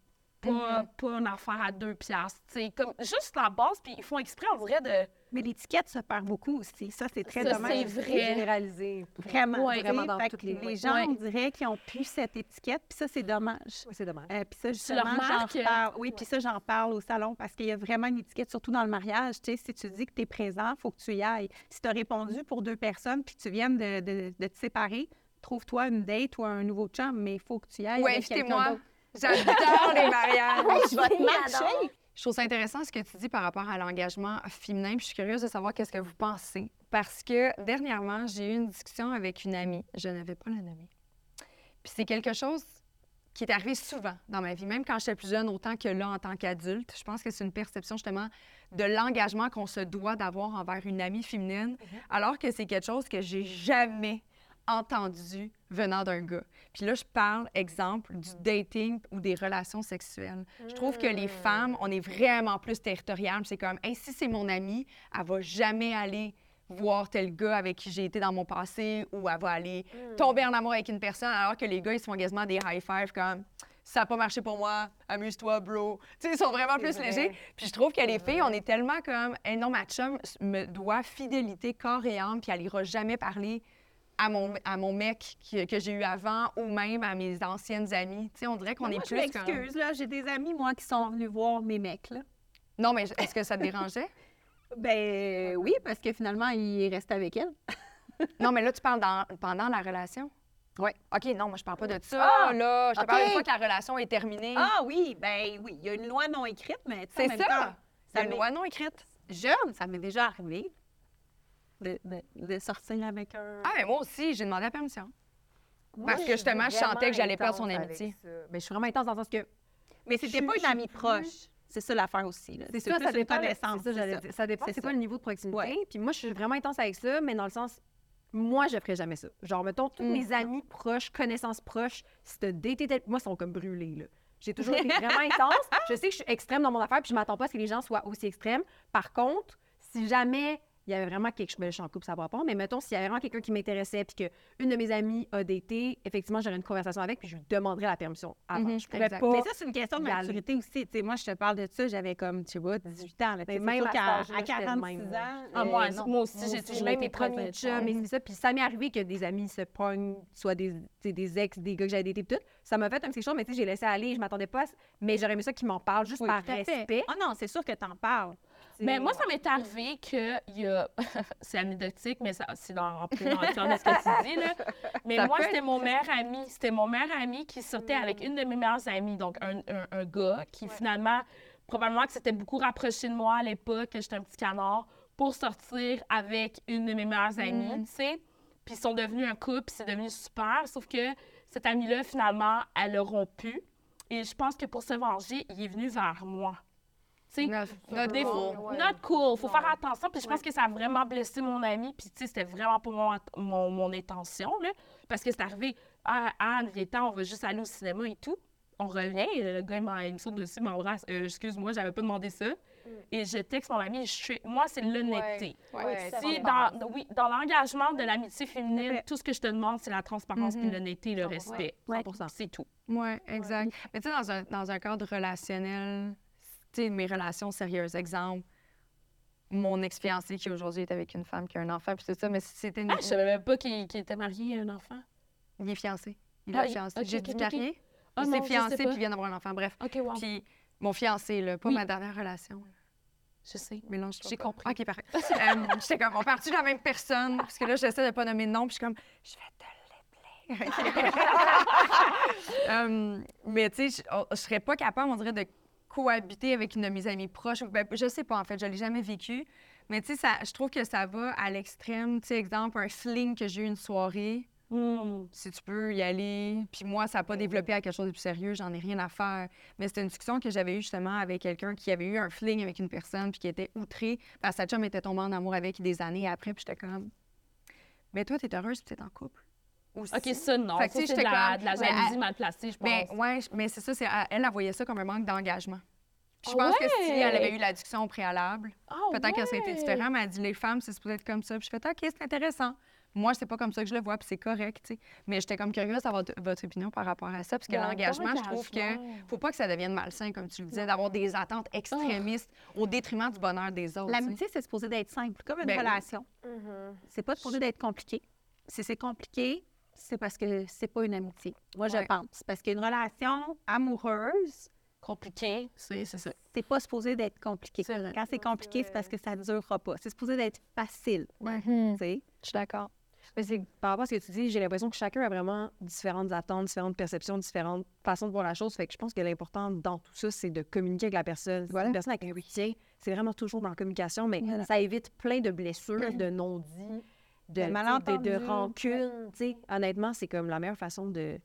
pas, pas une affaire à deux piastres. Tu sais, comme juste la base, puis ils font exprès, on dirait, de... Mais l'étiquette se perd beaucoup aussi. Ça, c'est très Ça, dommage. c'est C'est vrai. généralisé. Vraiment, Ouais. Vraiment dans toutes les- gens, Ouais. on dirait qu'ils ont plus cette étiquette, puis ça, c'est dommage. Oui, c'est dommage. Euh, puis ça, justement, j'en remarques? reparle. Oui, puis ça, j'en parle au salon parce qu'il y a vraiment une étiquette, surtout dans le mariage. Tu sais, si tu dis que tu es présent, il faut que tu y ailles. Si tu as répondu pour deux personnes puis que tu viennes de, de- de te séparer, trouve-toi une date ou un nouveau chum, mais il faut que tu y ailles. Oui, invitez-moi. J'adore les mariages. Je vais te matcher. Je trouve ça intéressant ce que tu dis par rapport à l'engagement féminin. Puis je suis curieuse de savoir qu'est-ce que vous pensez. Parce que dernièrement, j'ai eu une discussion avec une amie. Je ne vais pas la nommer. Puis c'est quelque chose qui est arrivé souvent dans ma vie, même quand j'étais plus jeune, autant que là en tant qu'adulte. Je pense que c'est une perception justement de l'engagement qu'on se doit d'avoir envers une amie féminine, alors que c'est quelque chose que j'ai jamais entendu venant d'un gars. Puis là, je parle, exemple, du dating ou des relations sexuelles. Je trouve que les femmes, on est vraiment plus territoriales. C'est comme, hey, si c'est mon amie, elle va jamais aller voir tel gars avec qui j'ai été dans mon passé ou elle va aller tomber en amour avec une personne, alors que les gars, ils se font quasiment des high-fives comme ça n'a pas marché pour moi, amuse-toi, bro. Tu sais, ils sont vraiment plus vrai. légers. Puis je trouve que les filles, on est tellement comme, hey, non, ma chum me doit fidélité corps et âme, puis elle ira jamais parler à mon, à mon mec qui- que j'ai eu avant ou même à mes anciennes amies. Tu sais, on dirait qu'on est je plus comme... m'excuse, là. J'ai des amis, moi, qui sont venus voir mes mecs, là. Non, mais est-ce que ça te dérangeait? Ben oui, parce que finalement, il reste avec elle. non, mais là, tu parles dans- pendant la relation? Ouais. OK, non, moi, je parle pas de ça, Ah! là. Je te OK. parle une fois que la relation est terminée. Ah oui, ben oui. Il y a une loi non écrite, mais tu sais, en c'est ça! C'est une loi non écrite. jeune, ça m'est déjà arrivé de, de- de sortir avec un. Ah, mais moi aussi, j'ai demandé la permission. Parce que justement, je sentais que j'allais perdre son amitié. Mais je suis vraiment intense dans le sens que Mais c'était pas une amie proche. C'est ça l'affaire aussi. là. C'est ça, ça dépend. c'est ça, dépend. C'est quoi le niveau de proximité? Ouais. Puis moi, je suis vraiment intense avec ça, mais dans le sens, moi, je ferais jamais ça. Genre, mettons, tous Mm. mes amis proches, connaissances proches, si t'as daté moi, ils sont comme brûlés, là. J'ai toujours été vraiment intense. Je sais que je suis extrême dans mon affaire, puis je m'attends pas à ce que les gens soient aussi extrêmes. Par contre, si jamais il y avait vraiment quelque chose, ben, je suis en couple, ça va pas, mais mettons, s'il y avait vraiment quelqu'un qui m'intéressait, puis qu'une de mes amies a daté, effectivement, j'aurais une conversation avec, puis je lui demanderais la permission avant. Mhm, je pourrais exact. pas. Mais ça, c'est une question de maturité aussi. Tu sais, moi, je te parle de ça, j'avais comme, tu vois, 18 ans. Là, Mais même à cet qu'à âge-là, à j'étais de 46 même, ans. là. Ah, euh, moi, non. moi aussi, j'ai toujours mes premiers chums, ça. Puis ça m'est arrivé que des amis se pognent, soit des, des ex, des gars que j'avais datés, pis tout. Ça m'a fait un petit chose, mais tu sais, j'ai laissé aller, je m'attendais pas. Mais j'aurais aimé ça qu'ils m'en parlent juste Oui, par respect. Ah non, c'est sûr que t'en parles. Mais moi, ça m'est arrivé que il y a. c'est anecdotique, mais c'est dans le temps de ce que tu dis, là. Mais Ça moi, c'était mon meilleur ami. C'était mon meilleur ami qui sortait avec une de mes meilleures amies, donc un, un- un gars qui finalement, probablement que c'était beaucoup rapproché de moi à l'époque, que j'étais un petit canard, pour sortir avec une de mes meilleures amies, tu sais. Puis ils sont devenus un couple, puis c'est devenu super. Sauf que cette amie-là, finalement, elle a rompu. Et je pense que pour se venger, il est venu vers moi. Not, cool. fois, not cool. Faut faire attention. Puis je pense que ça a vraiment blessé mon ami. Puis tu sais, c'était vraiment pour mon, mon, mon intention, là. Parce que c'est arrivé, ah, Anne, il est temps, on va juste aller au cinéma et tout. On revient, le gars, il me saute dessus, il m'embrasse. Euh, Excuse-moi, j'avais pas demandé ça. Et je texte mon ami, je suis... moi, c'est l'honnêteté. Si dans, oui, dans l'engagement de l'amitié féminine, tout ce que je te demande, c'est la transparence, puis l'honnêteté, le respect. Ouais. C'est tout. Oui, exact. Mais tu sais, dans un, dans un cadre relationnel, sais, mes relations sérieuses, exemple, mon ex-fiancé qui aujourd'hui est avec une femme qui a un enfant, puis tout ça, mais c'était une... Ah, je savais même pas qu'il était marié à un enfant. Il est fiancé. Il Ah, est il- fiancé. ok, J'ai ok, dit ok, marié. Ah il s'est fiancé, puis il vient d'avoir un enfant. Bref. Wow. Puis mon fiancé, là, pas Oui. ma dernière relation. là. Je sais. Mélange J'ai compris. OK, parfait. Euh, J'étais comme, on part-tu de la même personne? Parce que là, j'essaie de pas nommer de nom, puis je suis comme, je vais te. Euh, mais tu sais, je, je serais pas capable, on dirait, de cohabiter avec une de mes amies proches. Ben, je sais pas, en fait, je l'ai jamais vécu. Mais tu sais, je trouve que ça va à l'extrême. Tu sais, exemple, un fling que j'ai eu une soirée, Hmm. si tu peux y aller. Puis moi, ça n'a pas développé à quelque chose de plus sérieux, j'en ai rien à faire. Mais c'était une discussion que j'avais eue justement avec quelqu'un qui avait eu un fling avec une personne puis qui était outré parce que sa chum était tombée en amour avec des années après. Puis j'étais comme, mais toi, t'es heureuse puis t'es en couple. Aussi. OK, ça, non. Fait que, ça, c'est de j'étais la, comme- de la mais jalousie elle- mal placée, je pense. Ben, ouais, mais c'est ça, c'est, elle, elle voyait ça comme un manque d'engagement. Je Ah pense que si ouais? elle avait eu la discussion au préalable, Ah, peut-être que ça aurait été ouais. différent, mais elle dit les femmes, c'est supposé être comme ça. Puis je fais OK, c'est intéressant. Moi, c'est pas comme ça que je le vois, puis c'est correct, tu sais. Mais j'étais comme curieuse d'avoir votre opinion par rapport à ça, parce que Ben, l'engagement, je trouve que faut pas que ça devienne malsain, comme tu le disais, d'avoir des attentes extrémistes au détriment du bonheur des autres. L'amitié, c'est supposé d'être simple, comme une Ben oui. relation. C'est pas supposé d'être compliqué. Si c'est compliqué, c'est parce que c'est pas une amitié. Moi, je pense. Parce qu'une relation amoureuse, Compliqué, c'est c'est ça. c'est pas supposé d'être compliqué. C'est vrai. Quand c'est compliqué, c'est parce que ça ne durera pas. C'est supposé d'être facile. Mhm. tu sais? Je suis d'accord. Mais c'est par rapport à ce que tu dis, j'ai l'impression que chacun a vraiment différentes attentes, différentes perceptions, différentes façons de voir la chose. Fait que je pense que l'important dans tout ça, c'est de communiquer avec la personne. Voilà. une personne avec tiens, c'est vraiment toujours dans la communication, mais ça évite plein de blessures, de non-dits, de, De de, rancune. Honnêtement, c'est comme la meilleure façon de.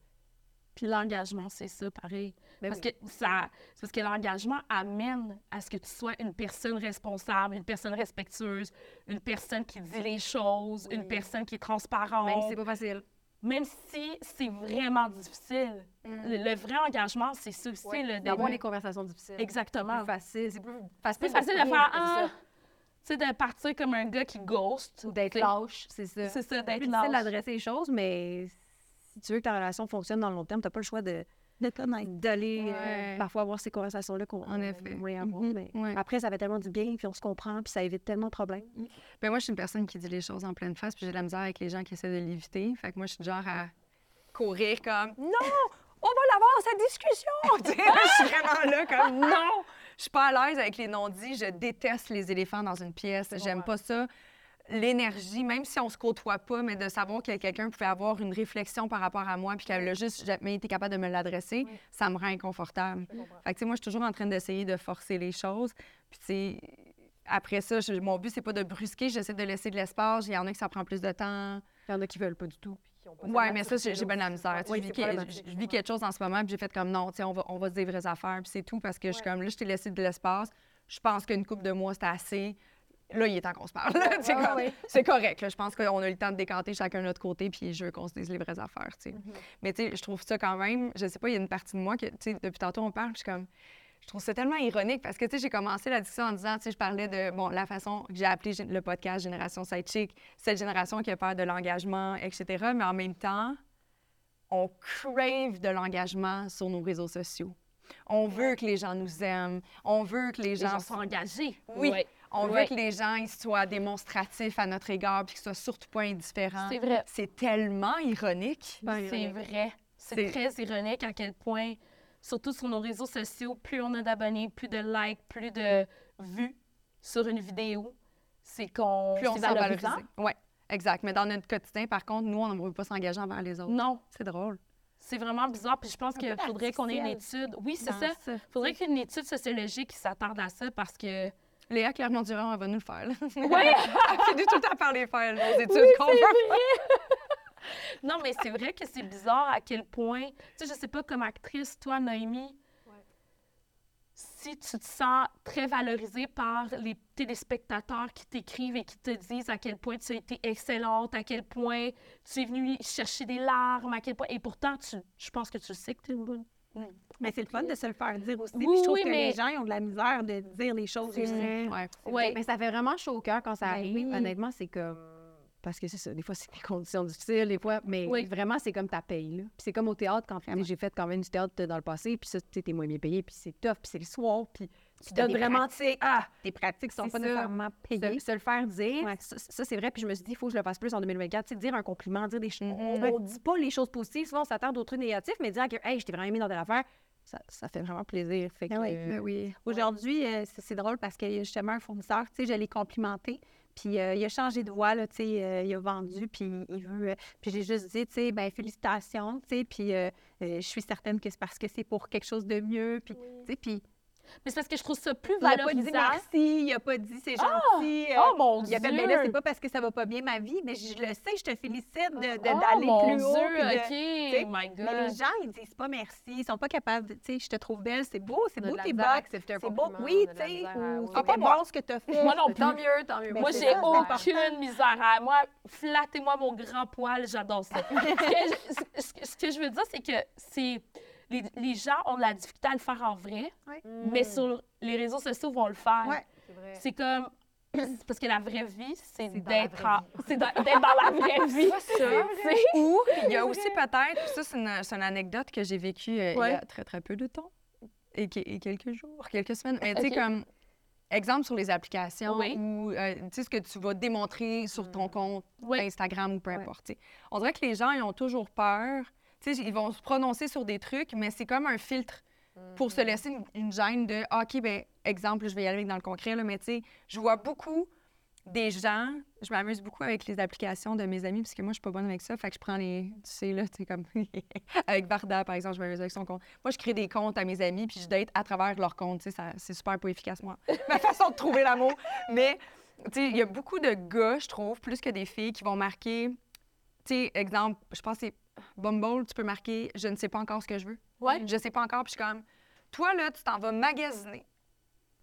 Puis l'engagement, c'est ça, pareil. Ben parce oui. que ça, parce que l'engagement amène à ce que tu sois une personne responsable, une personne respectueuse, une personne qui dit les choses, une personne qui est transparente. Même si c'est pas facile. Même si c'est vraiment difficile. Le, le vrai engagement, c'est ça aussi. D'avoir les conversations difficiles. Exactement. Plus facile. C'est plus facile, de faire tu sais, de partir comme un gars qui ghost. Ou d'être lâche, c'est ça. C'est ça, C'est d'être lâche. d'adresser les choses, mais si tu veux que ta relation fonctionne dans le long terme, t'as pas le choix de De connaître. d'aller euh, parfois avoir ces conversations-là qu'on En effet. aimerait avoir. Mhm. mais Ouais. Après, ça fait tellement du bien, puis on se comprend, puis ça évite tellement de problèmes. Ben moi, je suis une personne qui dit les choses en pleine face, puis j'ai de la misère avec les gens qui essaient de l'éviter. Fait que moi, je suis du genre à courir comme non, on va l'avoir cette discussion. Je suis vraiment là comme non. Je suis pas à l'aise avec les non-dits. Je déteste les éléphants dans une pièce. J'aime pas ça. L'énergie, même si on se côtoie pas, mais de savoir que quelqu'un pouvait avoir une réflexion par rapport à moi, puis qu'elle a juste jamais été capable de me l'adresser, ça me rend inconfortable. Fait que, tu sais, moi, je suis toujours en train d'essayer de forcer les choses. Puis, tu sais, après ça, je- mon but, c'est pas de brusquer, j'essaie de laisser de l'espace. Il y en a qui ça prend plus de temps. Il y en a qui veulent pas du tout. puis qui ont pas Ouais, cette mais ça, j'ai bien de la misère. Oui, je, vis c'est je vis quelque chose en ce moment, puis j'ai fait comme non, on va, on va se dire les vraies affaires, puis c'est tout, parce que je suis comme là, je t'ai laissé de l'espace. Je pense qu'une couple de mois, c'était assez. Là, il est temps qu'on se parle. ouais, comme- ouais. C'est correct. là. Je pense qu'on a eu le temps de décanter chacun de notre côté, puis je veux qu'on se dise les vraies affaires. Mm-hmm. Mais tu sais, je trouve ça quand même. Je sais pas, il y a une partie de moi que, tu sais, depuis tantôt, on parle, je suis comme. Je trouve ça tellement ironique parce que, tu sais, j'ai commencé la discussion en disant, tu sais, je parlais de, bon, la façon que j'ai appelé le podcast Génération Sidechick, cette génération qui a peur de l'engagement, etc. Mais en même temps, on crave de l'engagement sur nos réseaux sociaux. On veut que les gens nous aiment. On veut que les Les gens, gens sont engagés. Oui. Ouais. on Ouais. veut que les gens ils soient démonstratifs à notre égard puis qu'ils soient surtout pas indifférents. C'est vrai. C'est tellement ironique. C'est vrai. C'est- très ironique à quel point, surtout sur nos réseaux sociaux, plus on a d'abonnés, plus de likes, plus de vues sur une vidéo, c'est qu'on Plus on c'est se sent valorisant. valorisé. Oui, exact. Mais dans notre quotidien, par contre, nous, on ne veut pas s'engager envers les autres. Non, C'est drôle. c'est vraiment bizarre. Puis je pense qu'il faudrait qu'on ait une étude. Oui, c'est ça. Il faudrait qu'il y ait une étude sociologique qui s'attarde à ça parce que. Léa Clermont-Durand, elle va nous le faire. Ouais! elle finit tout le temps par les faire, nos études qu'on veut. Non, mais c'est vrai que c'est bizarre à quel point. Tu sais, je sais pas, comme actrice, toi, Noémie, si tu te sens très valorisée par les téléspectateurs qui t'écrivent et qui te disent à quel point tu as été excellente, à quel point tu es venue chercher des larmes, à quel point. Et pourtant, tu, je pense que tu sais que tu es une bonne. Mais c'est le fun de se le faire dire aussi. Oui, Puis je trouve oui, que mais- les gens ils ont de la misère de dire les choses aussi. Ouais. Ouais. Mais ça fait vraiment chaud au cœur quand ça Ben arrive. oui. Honnêtement, c'est comme. Parce que c'est ça, des fois, c'est des conditions difficiles, des fois, mais Oui. vraiment, c'est comme ta paye. Là. Puis c'est comme au théâtre, quand tu sais, j'ai fait quand même du théâtre dans le passé, puis ça, tu sais, t'es moins bien payé, puis c'est tough, puis c'est le soir, puis tu donnes vraiment, pratiques. ah, Tes pratiques sont pas nécessairement payées. se, se le faire dire, Ouais. ça, ça, c'est vrai, puis je me suis dit, il faut que je le fasse plus en 2024, tu sais, dire un compliment, dire des choses. Mhm. On dit pas les choses positives, souvent on s'attarde aux trucs négatifs, mais dire que, hey, je t'ai vraiment aimé dans telle affaire, ça, ça fait vraiment plaisir. Fait que, Ah oui, euh, ben oui. Aujourd'hui, euh, c'est drôle parce qu'il y a justement un fournisseur, tu sais, je l'ai complimenté. Puis euh, il a changé de voix, là, tu sais, euh, il a vendu, puis il veut... euh, puis j'ai juste dit, tu sais, ben félicitations, tu sais, puis euh, euh, je suis certaine que c'est parce que c'est pour quelque chose de mieux, puis, tu sais, puis Mais c'est parce que je trouve ça plus il a pas dit valorisant. merci, il a pas dit c'est gentil. euh, Oh mon il a fait, Dieu! ben là, c'est pas parce que ça va pas bien ma vie, mais je le sais, je te félicite de- de- Oh d'aller mon plus haut. Dieu, de- OK, my God. Mais les gens, ils disent pas merci, ils sont pas capables de, tu sais, je te trouve belle, c'est beau, c'est beau de tes un c'est beau, oui, de tu sais, ou oui. c'était pas moi. bon ce que t'as fait. Moi non plus. Tant mieux, tant mieux. Moi, c'est j'ai ça, c'est aucune misère à moi. Flattez-moi mon grand poil, j'adore ça. ce que je veux dire, c'est que c'est les, les gens ont de la difficulté à le faire en vrai, Ouais. mais sur les réseaux sociaux vont le faire. Ouais. C'est comme parce que la vraie vie, c'est C'est dans la d'être vraie en- c'est dans, d'être dans la vraie vie. C'est- Ou il y a aussi peut-être, ça, c'est une, anecdote que j'ai vécue euh, il y a très, très peu de temps, et, que- et quelques jours, quelques semaines. Mais tu sais, comme exemple sur les applications Oui. ou euh, tu sais, ce que tu vas démontrer sur ton compte Oui. Instagram ou peu importe. On dirait que les gens, ils ont toujours peur. Tu sais, ils vont se prononcer sur des trucs, mais c'est comme un filtre pour se laisser une, une gêne de ah, OK, ben exemple, je vais y aller dans le concret, là, mais tu sais, je vois beaucoup des gens, je m'amuse beaucoup avec les applications de mes amis, parce que moi, je suis pas bonne avec ça. Fait que je prends les. Tu sais, là, tu sais, comme. avec Varda, par exemple, je m'amuse avec son compte. Moi, je crée des comptes à mes amis, puis je date à travers leur compte. Tu sais, c'est super pas efficace, moi. Ma façon de trouver l'amour. Mais, tu sais, il y a beaucoup de gars, je trouve, plus que des filles, qui vont marquer. Tu sais, exemple, je pense que c'est Bumble, tu peux marquer je ne sais pas encore ce que je veux. Ouais. Je sais pas encore, puis je suis comme. Toi, là, tu t'en vas magasiner,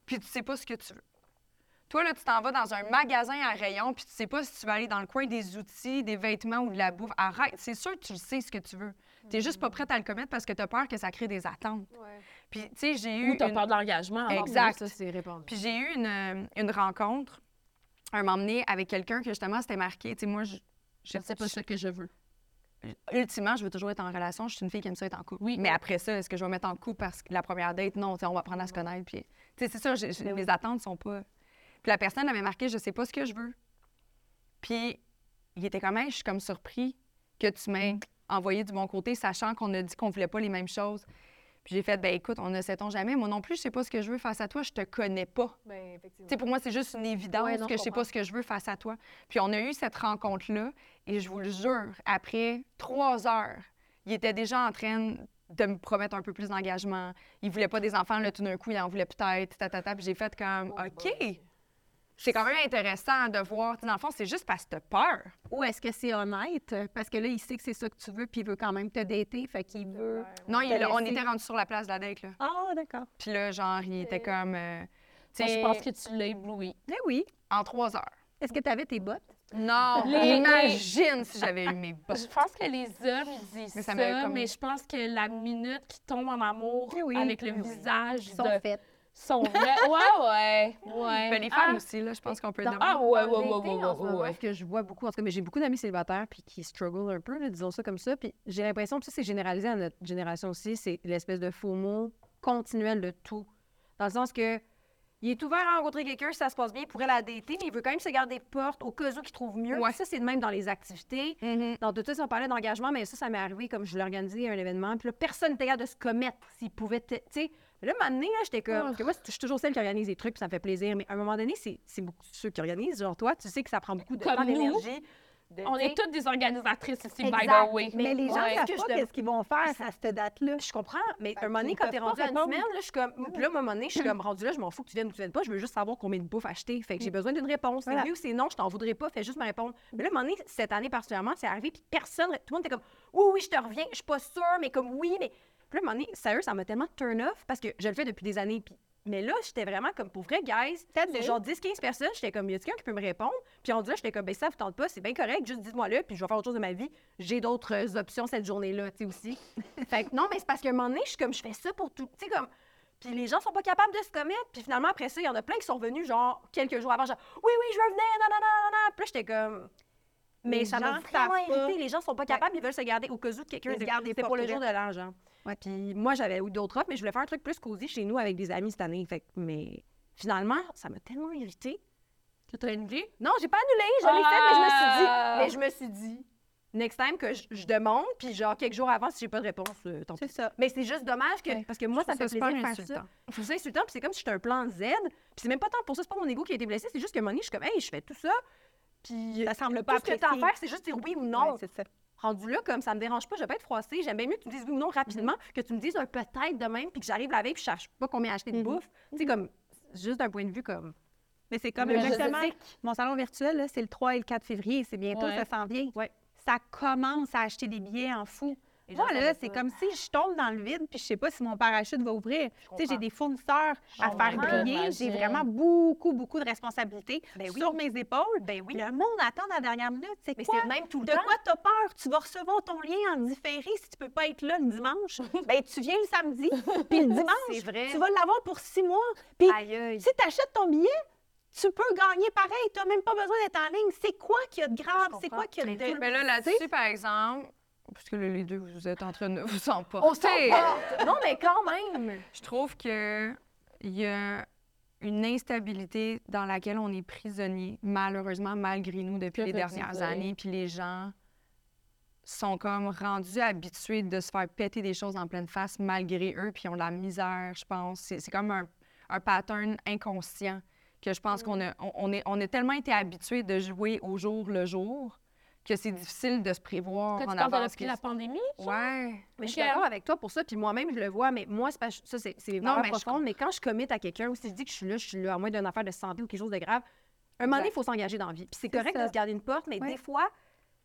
puis tu sais pas ce que tu veux. Toi, là, tu t'en vas dans un magasin à rayon, puis tu sais pas si tu vas aller dans le coin des outils, des vêtements ou de la bouffe. Arrête, c'est sûr que tu le sais ce que tu veux. Tu juste pas prête à le commettre parce que tu as peur que ça crée des attentes. Puis, tu sais, j'ai eu. Ou t'as une- peur de l'engagement. Exact. Ça, c'est répandu. Puis j'ai eu une, euh, une rencontre un moment donné avec quelqu'un que justement c'était marqué. Tu sais, moi, je, Je ne sais pas ce que je veux. Ultimement, je veux toujours être en relation. Je suis une fille qui aime ça être en couple. Oui. Mais après ça, est-ce que je vais me mettre en couple parce que la première date, non, on va apprendre à se connaître. Puis, c'est ça, j'ai- j'ai- mes attentes sont pas. Puis la personne avait marqué, je sais pas ce que je veux. Puis il était comme, Hey, je suis comme surpris que tu m'aies envoyé du bon côté, sachant qu'on a dit qu'on voulait pas les mêmes choses. Puis j'ai fait, ben écoute, on ne sait-on jamais. Moi non plus, je sais pas ce que je veux face à toi, je te connais pas. Ben, Tu sais, pour moi, c'est juste une évidence Ouais, non, que je sais pas ce que je veux face à toi. Puis on a eu cette rencontre-là, et je vous le jure, après trois heures, il était déjà en train de me promettre un peu plus d'engagement. Il voulait pas des enfants, là, tout d'un coup, il en voulait peut-être, tatata. Puis j'ai fait comme, OK, c'est quand même intéressant de voir. tu Dans le fond, c'est juste parce que t'as peur. Ou est-ce que c'est honnête? Parce que là, il sait que c'est ça que tu veux, puis il veut quand même te dater, fait qu'il veut... Non, il- on était rendu sur la place de la date, là. Ah, d'accord. Puis là, genre, il était comme. euh, tu sais, je pense que tu l'as ébloui. Eh oui. en trois heures. Est-ce que tu avais tes bottes? Non, Les- imagine si j'avais eu mes Je bottes. pense que les hommes ils disent Mais ça ça, m'avait comme- mais je pense que la minute qu'ils tombent en amour Eh oui, avec le eh oui. visage Ils sont de faits. Sont vrais. Ouais, ouais, ouais. Ben, les femmes Ah, aussi, là, je pense qu'on peut Dans- Ah, ouais, ouais, ouais, ouais, ouais, moment, ouais. ce que je vois beaucoup, en tout cas, mais j'ai beaucoup d'amis célibataires puis qui struggle un peu, là, disons ça comme ça. Puis j'ai l'impression que ça, c'est généralisé à notre génération aussi, c'est l'espèce de faux mot continuel de tout. Dans le sens que il est ouvert à rencontrer quelqu'un, si ça se passe bien, il pourrait la dater, mais il veut quand même se garder porte au cas où qu'il trouve mieux. Ouais. Ça, c'est de même dans les activités. Mhm. Dans tout ça, on parlait d'engagement, mais ça, ça m'est arrivé comme je l'ai organisé à un événement. Puis là, personne n'était capable de se commettre s'il pouvait. Tu sais, là, à un moment donné, là, j'étais comme. Oh. que moi, je suis toujours celle qui organise des trucs, puis ça me fait plaisir. Mais à un moment donné, c'est c'est beaucoup ceux qui organisent. Genre, toi, tu sais que ça prend beaucoup de Comme temps, nous. d'énergie. De- On est toutes des organisatrices ici, by the way. Mais- Mais les gens Ouais. ne savent que je pas qu'est-ce qu'ils vont faire à cette date-là. Je comprends, mais à un moment donné, quand t'es rendu à une semaine, là, je suis comme. Puis là, à un moment donné, je suis comme rendu là, je m'en fous que tu viennes ou que tu viennes pas, je veux juste savoir combien de bouffe acheter. Fait que j'ai besoin d'une réponse. Voilà. C'est oui ou c'est non, je t'en voudrais pas, fais juste me répondre. Mais là, à un moment donné, cette année particulièrement, c'est arrivé, puis personne, tout le monde était comme, oui, oui, je te reviens, je suis pas sûre, mais comme oui, mais. Puis là, à un moment donné, sérieux, ça m'a tellement turn off parce que je le fais depuis des années. Puis... Mais là, j'étais vraiment comme pour vrai, guys. Peut-être genre 10-15 personnes, j'étais comme, y a quelqu'un qui peut me répondre? Puis on dirait, j'étais comme, ben ça vous tente pas, c'est bien correct, juste dites-moi là, puis je vais faire autre chose de ma vie. J'ai d'autres euh, options cette journée-là, tu sais aussi. fait que non, mais c'est parce qu'à un moment donné, je suis comme, je fais ça pour tout. Tu sais, comme. Puis les gens sont pas capables de se commettre. Puis finalement, après ça, il y en a plein qui sont venus, genre, quelques jours avant, genre, oui, oui, je veux venir, non, non, non, non, non. Puis là, j'étais comme. Mais Les ça m'a vraiment irrité. Les gens sont pas capables, ils veulent se garder au cas où de quelqu'un. C'est pour le jour de l'an, genre. Ouais. Puis moi, j'avais eu d'autres offres, mais je voulais faire un truc plus cosy chez nous avec des amis cette année. Fait que- mais finalement, ça m'a tellement irrité. Tu t'as annulé? Non, j'ai pas annulé, je l'ai fait, mais je me suis dit. Ah! Mais je me suis dit. Next time que je, je demande, puis genre quelques jours avant, si j'ai pas de réponse, euh, tant pis. C'est ça. Mais c'est juste dommage que. Ouais. Parce que moi, ça me fait plaisir de faire ça. Je trouve ça insultant, puis c'est comme si j'étais un plan Z. Puis c'est même pas tant pour ça, c'est pas mon ego qui a été blessé, c'est juste que donné, je suis comme, hey, je fais tout ça. Puis Ça semble tout pas ce que t'as à faire, c'est juste dire oui ou non. Ouais, c'est ça. Rendu là, comme ça me dérange pas, je vais pas être froissée. J'aime bien mieux que tu me dises oui ou non rapidement, que tu me dises un peut-être de même, puis que j'arrive la veille, puis je cherche pas combien acheter de Mhm. bouffe. Tu sais, comme, juste d'un point de vue comme. Mais c'est comme exactement mon salon virtuel, là, c'est le 3 et le 4 février. C'est bientôt, Ouais. ça s'en vient. Ouais. Ça commence à acheter des billets en fou. Moi, là, c'est comme si je tombe dans le vide puis je sais pas si mon parachute va ouvrir. Tu sais, j'ai des fournisseurs à faire briller. J'ai vraiment beaucoup, beaucoup de responsabilités Ben oui. sur mes épaules. Ben oui. Le monde attend à la dernière minute. C'est quoi? c'est même tout le De temps. quoi t'as peur? Tu vas recevoir ton lien en différé si tu peux pas être là le dimanche. ben, tu viens le samedi, puis le dimanche, vrai. tu vas l'avoir pour six mois. Puis Aïe, aïe. si tu achètes ton billet, tu peux gagner pareil. Tu n'as même pas besoin d'être en ligne. C'est quoi qu'il y a de grave? C'est quoi qu'il y a de... Mais là, là-dessus, par exemple, parce que là, les deux, vous êtes en train de vous emporter. On s'emporte. Non, mais quand même. Je trouve que il y a une instabilité dans laquelle on est prisonnier, malheureusement, malgré nous, depuis Que les dernières années. Puis les gens sont comme rendus habitués de se faire péter des choses en pleine face malgré eux, puis ils ont de la misère, je pense. C'est c'est comme un, un pattern inconscient que je pense qu'on a, on, on est, on a tellement été habitués de jouer au jour le jour que c'est difficile de se prévoir Quand en tu avance. que- la pandémie? Ouais. Mais je suis d'accord avec toi pour ça, puis moi-même, je le vois, mais moi, c'est pas, ça, c'est c'est Non, vraiment mais je profond, mais quand je commit à quelqu'un, ou si je dis que je suis là, je suis là, à moins d'une affaire de santé ou quelque chose de grave, un moment donné, il faut s'engager dans la vie. Puis c'est C'est correct ça. de se garder une porte, mais Ouais. des fois,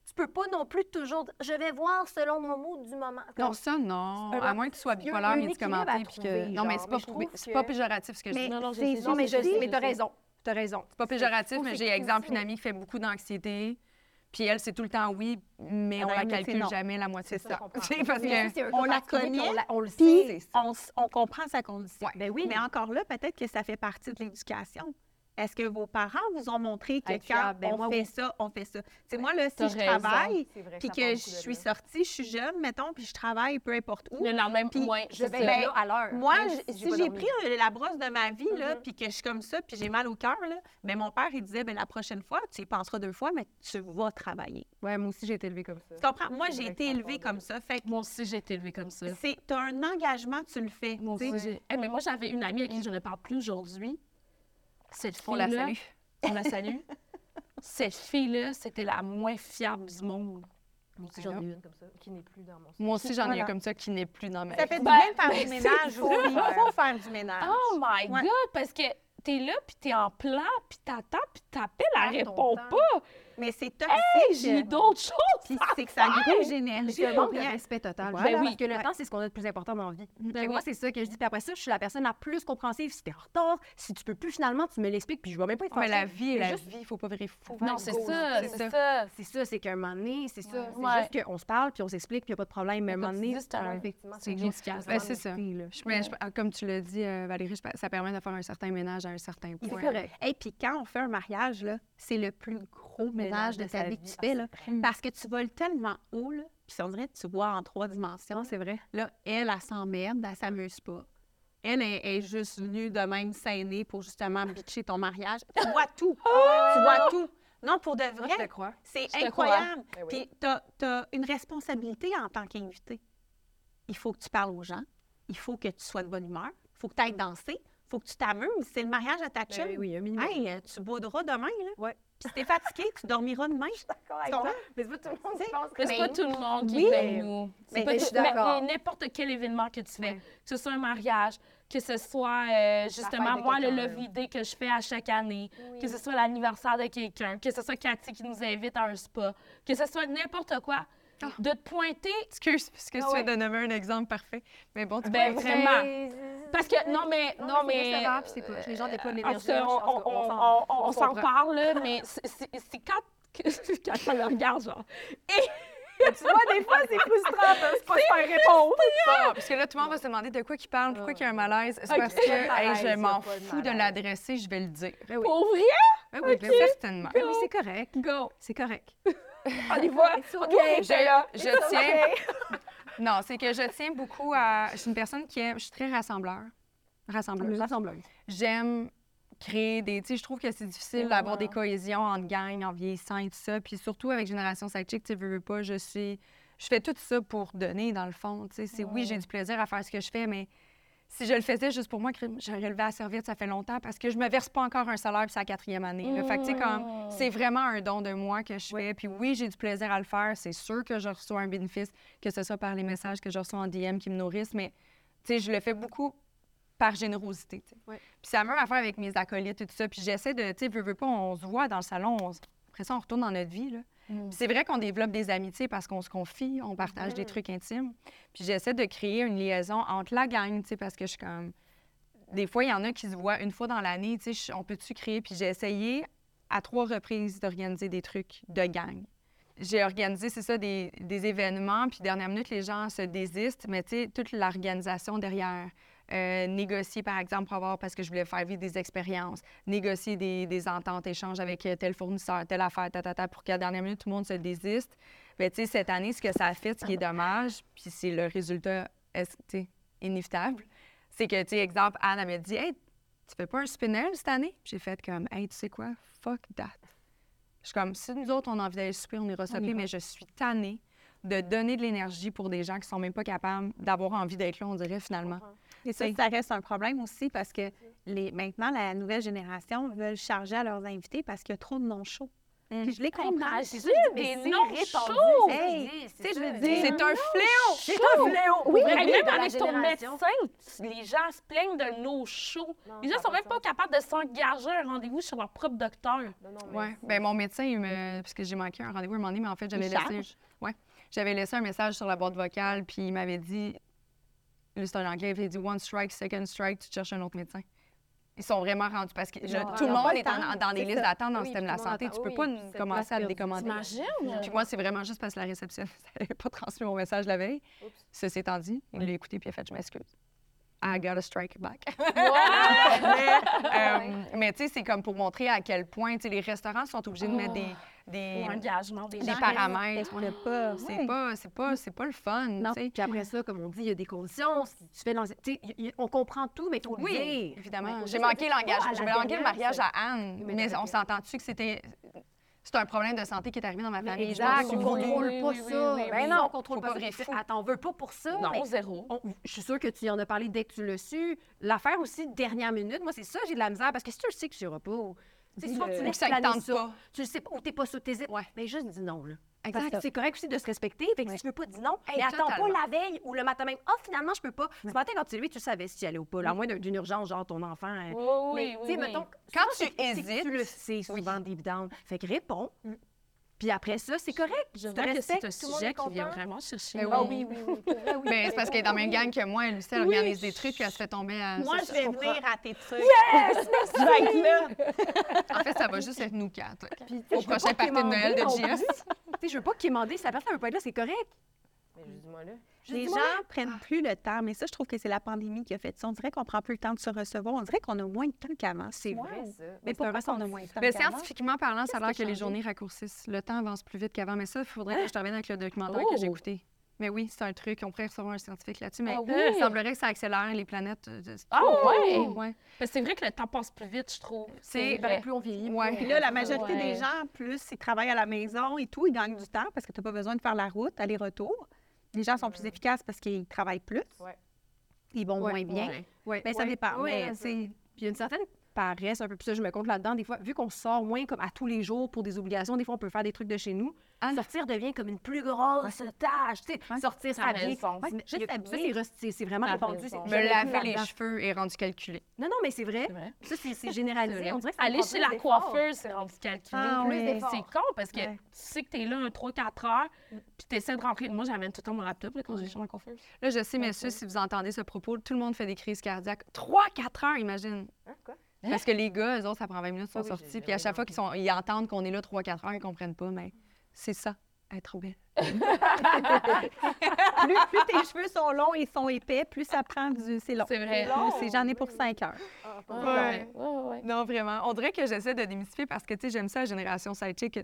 tu peux pas non plus toujours dire, je vais voir selon mon mood du moment. Non, ça, non. Un- À moins que tu sois bipolaire, médicamenté. Puis que... Non, mais c'est pas, mais je trouve c'est pas péjoratif ce que je Mais dis. Non, non, je c'est sais, Non, mais je sais, sais, mais je t'as sais. raison. T'as raison. C'est pas péjoratif, mais j'ai exemple une amie qui fait beaucoup d'anxiété. Puis elle, c'est tout le temps oui, mais Ah on ben, la calcule jamais la moitié de C'est ça. ça. Parce on cas la connaît, on, la- on le sait. on, on comprend sa condition. Ouais. Ben oui. Mais encore là, peut-être que ça fait partie de l'éducation. Est-ce que vos parents vous ont montré que quand ben on moi, fait oui. ça, on fait ça? C'est moi, là, si je raison. travaille, puis que je suis sortie, je suis jeune, mettons, puis je travaille peu importe où. Le lendemain, Puis. Je vais être là à l'heure. Moi, je- si j'ai pris euh, la brosse de ma vie, là, Mhm. puis que je suis comme ça, puis j'ai mal au cœur, là, ben mon père, il disait, ben la prochaine fois, tu y penseras deux fois, mais tu vas travailler. Ouais, moi aussi, j'ai été élevée comme ça. Tu comprends? Moi, C'est j'ai été élevée comme ça. Fait Moi aussi, j'ai été élevée comme ça. c'est un engagement, tu le fais. Moi aussi, mais moi, j'avais une amie à qui je ne parle plus aujourd'hui. Cette On la fille-là- salue. On la salue. Cette fille-là, c'était la moins fiable du monde. Moi aussi, j'en ai une comme ça, qui n'est plus dans mon Moi aussi, j'en ai Voilà. un comme ça qui n'est plus dans ma Ça vie. fait du bien de faire ben, du ménage. Il ça. faut faire du ménage. Oh my Ouais. God! Parce que t'es là, puis t'es en plan, puis t'attends, puis t'appelles, elle répond temps. pas. Mais c'est Hey, toxique. j'ai d'autres choses. Puis c'est que ça grège l'énergie. Un manque de respect total. Voilà. Parce Ben oui. que le temps, c'est ce qu'on a de plus important dans la vie. Oui. Moi, c'est ça que je dis. Puis après ça, je suis la personne la plus compréhensive. Si t'es en retard, si tu peux plus finalement, tu me l'expliques, puis je vais même pas être Mais la vie la juste- vie, il faut pas virer fou. Non, c'est ça, c'est ça. C'est ça, c'est qu'à un moment donné, c'est ça. C'est Ouais. juste qu'on se parle, puis on s'explique, puis il n'y a pas de problème. Mais un moment donné, Comme tu dis, c'est un- effectivement, c'est juste- inefficace. c'est Ben, c'est ça. comme tu l'as dit, euh, Valérie, ça permet de faire un certain ménage à un certain C'est point. correct. Et puis quand on fait un mariage, là, c'est le plus gros ménage de de ta vie que tu fais. Là, parce que tu voles tellement haut, là, puis on dirait que tu vois en trois dimensions. C'est vrai. Là, elle, elle s'emmerde, elle s'amuse pas. Elle est, est juste venue de même s'aîner pour justement bitcher ton mariage. Tu vois tout. tu vois tout. Non, pour de vrai, c'est te incroyable. Ben. Puis tu as, une responsabilité en tant qu'invité. Il faut que tu parles aux gens. Il faut que tu sois de bonne humeur. Il faut que tu ailles danser. Il faut que tu t'amuses. C'est le mariage à ta chum. Ben oui, un minimum. Hey, euh, tu boudras demain, là. Ouais. Puis si t'es fatigué, tu dormiras demain. d'accord Tu comprends? Mais c'est pas tout le monde qui pense Mais c'est pas tout le monde qui Oui. comme nous. C'est pas je suis d'accord. mais n'importe quel événement que tu fais, Ouais. que ce soit un mariage, que ce soit euh, justement moi le love day que je fais à chaque année, que ce soit l'anniversaire de quelqu'un, que ce soit Cathy qui nous invite à un spa, que ce soit n'importe quoi, de te pointer, Excuse, parce que Ah tu ouais. viens de nommer un exemple parfait. Mais bon, tu ben peux- vraiment. Parce que non mais non, mais décevant, puis c'est pas- les gens déploient l'énergie. on, on- s'en- on- on on s'en parle là, mais c'est- quand quand on me regarde genre. Tu vois, des fois, c'est frustrant de se pas se faire répondre. Bon, parce que là, tout le monde va se demander de quoi il parle, pourquoi il y a un malaise. C'est Ok. parce que hey, je m'en fous de l'adresser, je vais le dire. Ben oui. Pour vrai? Ben oui, ben oui. Certainement. Oui, c'est correct. Go! C'est correct. On y va! Je, je tiens. Non, c'est que je tiens beaucoup à. Je suis une personne qui est. Je suis très rassembleur. Rassembleuse. Rassembleuse. J'aime créer des. Tu sais, je trouve que c'est difficile d'avoir des cohésions entre gangs, en vieillissant et tout ça. Puis surtout avec Génération Sidechick, tu veux, veux pas, je suis. Je fais tout ça pour donner, dans le fond. Tu sais, c'est oui, j'ai du plaisir à faire ce que je fais, mais si je le faisais juste pour moi, j'aurais levé à servir, ça fait longtemps parce que je me verse pas encore un salaire, puis c'est la quatrième année. là. Fait que, tu sais, comme, c'est vraiment un don de moi que je fais. Puis oui, j'ai du plaisir à le faire. C'est sûr que je reçois un bénéfice, que ce soit par les messages que je reçois en DM qui me nourrissent, mais, tu sais, je le fais beaucoup par générosité. Puis c'est la même affaire avec mes acolytes et tout ça. Puis j'essaie de, tu sais, veux, veux pas, on se voit dans le salon, on après ça, on retourne dans notre vie, là. Puis c'est vrai qu'on développe des amitiés parce qu'on se confie, on partage des trucs intimes. Puis j'essaie de créer une liaison entre la gang, tu sais, parce que je suis comme... Des fois, il y en a qui se voient une fois dans l'année, tu sais, on peut-tu créer? Puis j'ai essayé à trois reprises d'organiser des trucs de gang. J'ai organisé, c'est ça, des, des événements, puis dernière minute, les gens se désistent, mais tu sais, toute l'organisation derrière. Euh, négocier, par exemple, pour avoir, parce que je voulais faire vivre des expériences, négocier des, des ententes, échanges avec euh, tel fournisseur, telle affaire, ta, ta, ta, pour qu'à la dernière minute, tout le monde se désiste. Bien, tu sais, cette année, ce que ça a fait, ce qui est dommage, puis c'est le résultat inévitable, c'est que, tu sais, exemple, Anne, elle m'a dit Hey, tu fais pas un spinel cette année? J'ai fait comme Hey, tu sais quoi? Fuck that. Je suis comme, si nous autres, on a envie d'aller souper, on ira souper, mais je suis tannée de donner de l'énergie pour des gens qui sont même pas capables d'avoir envie d'être là, on dirait, finalement. Et ça, ça reste un problème aussi parce que les, maintenant, la nouvelle génération veulent charger à leurs invités parce qu'il y a trop de non-shows. Puis je les comprends. c'est mais des répandu, chauds! Hey, c'est tu sais, je veux ça. dire- C'est un fléau! C'est un fléau! Oui, vrai, même avec ton médecin, les gens se plaignent de nos shows. Non, Les gens ça sont même pas capables de s'engager un rendez-vous chez leur propre docteur. Ouais. Ben, mon médecin, il me... parce que j'ai manqué un rendez-vous à un moment donné, mais en fait, j'avais laissé... Ouais. J'avais laissé un message sur la boîte vocale, puis il m'avait dit... C'est en anglais, il dit « One strike, second strike, tu cherches un autre médecin ». Ils sont vraiment rendus parce que Non, tout le monde est en- dans des listes d'attente dans le système de la santé. Tu peux Oui, pas commencer à le décommander. T'imagines? Puis moi, c'est vraiment juste parce que la réceptionniste n'avait pas transmis mon message la veille. Ceci étant dit, il l'a écouté puis il a fait « Je m'excuse ». I got a strike back. mais euh, mais tu sais, c'est comme pour montrer à quel point les restaurants sont obligés de mettre des, des, engagement des des paramètres. On n'a pas. C'est Ouais. pas, c'est pas, c'est pas le fun. Non, puis après ça, comme on dit, il y a des conditions. Tu fais dans... tu sais, y- y- on comprend tout, mais il faut le Oui, dire. évidemment. J'ai manqué l'engagement. J'ai manqué le mariage à Anne, Mais on s'entend-tu que c'était. C'est un problème de santé qui est arrivé dans ma famille? Exact, on voulu. contrôle Oui, pas oui, ça. oui, Ben non, on contrôle pas pas ça. Attends, on veut pas pour ça. Non, mais zéro. on- je suis sûre que tu en as parlé dès que tu l'as su. L'affaire aussi, dernière minute, moi, c'est ça, j'ai de la misère. Parce que si tu le sais que tu n'iras pas, sais, souvent, tu laisses planer ça. Tu le sais pas, ou t'es pas sûr, t'hésites. Ouais. Mais juste dis non, là. Exact. C'est correct aussi de se respecter. Fait que Ouais. si tu veux pas, dis non. Hey, mais attends totalement. pas la veille ou le matin même. Ah, finalement, je peux pas. Ce matin, quand tu levé, tu savais si tu allais ou pas. À moins d'un- d'une urgence, genre ton enfant. euh, Oui, mais, oui, mettons, Quand tu c'est- c'est hésites- Tu le sais souvent deep down. Fait que réponds. Puis après ça, c'est correct. Je vois que c'est un sujet qui vient vraiment chercher. Ben Ah oui. oui, oui, oui. pour vrai, oui. Ben, c'est parce qu'elle est dans la même gang que moi. Lucie, elle organise des trucs, puis elle se fait tomber à. Moi, ça, je vais venir à tes trucs. Yes! Je vais être là. En fait, ça va juste être nous quatre. Au prochain party de Noël de JS. plus. Tu sais, je veux pas quémander. Si la personne veut pas être là, c'est correct. Mais juste dis-moi là. Les gens là. prennent plus le temps, mais ça, je trouve que c'est la pandémie qui a fait ça. On dirait qu'on prend plus le temps de se recevoir. On dirait qu'on a moins de temps qu'avant. C'est Ouais. vrai, ça. Mais pourquoi on a moins de temps qu'avant? scientifiquement parlant, ça a l'air que les journées raccourcissent. Le temps avance plus vite qu'avant. Mais ça, il faudrait que je te revienne avec le documentaire que j'ai Oh! écouté. Mais oui, c'est un truc. On pourrait recevoir un scientifique là-dessus. Mais Ah oui? il semblerait que ça accélère les planètes. euh, de- Ah ouais? Ouais. Parce que c'est vrai que le temps passe plus vite, je trouve. C'est vrai. plus on vieillit. Ouais. Puis là, la majorité Ouais. des gens, plus ils travaillent à la maison et tout, ils gagnent du temps parce que tu n'as pas besoin de faire la route, aller-retour. Les gens sont plus efficaces parce qu'ils travaillent plus. Ouais. Ils vont Ouais, moins bien. Ouais. Ouais, Ben, ça ouais. dépend. Ouais, mais ouais, c'est- Puis il y a une certaine paresse un peu, puis ça, je me compte là-dedans. Des fois, vu qu'on sort moins comme à tous les jours pour des obligations, des fois, on peut faire des trucs de chez nous. Ah. Sortir devient comme une plus grosse tâche. Tu sais, sortir, s'habiller. Ouais, Juste s'habiller. C'est vraiment répandu. Me laver plus les cheveux est rendu calculé. Non, non, mais c'est vrai. Ça, c'est généralisé. On dirait que Aller chez plus la coiffeuse, c'est rendu calculé. Ah Plus. C'est con parce que Ouais. tu sais que t'es là un 3-4 heures, puis t'essaies de rentrer. Moi, j'amène tout le temps mon laptop là, quand je vais chez ma coiffeuse. Là, je sais, messieurs, si vous entendez ce propos, tout le monde fait des crises cardiaques. 3-4 heures, imagine. Hein, quoi? Parce que les gars, eux autres, ça prend 20 minutes, ils sont Ah oui, sortis. Puis à chaque fois qu'ils sont, ils entendent qu'on est là 3-4 heures, ils comprennent pas, mais c'est ça, être belle. plus, plus tes cheveux sont longs et sont épais, plus ça prend du. C'est long. C'est vrai. J'en ai pour 5 heures. Ouais, ouais, ouais, ouais. Non, vraiment. On dirait que j'essaie de démystifier parce que, tu sais, j'aime ça, la génération sidechick,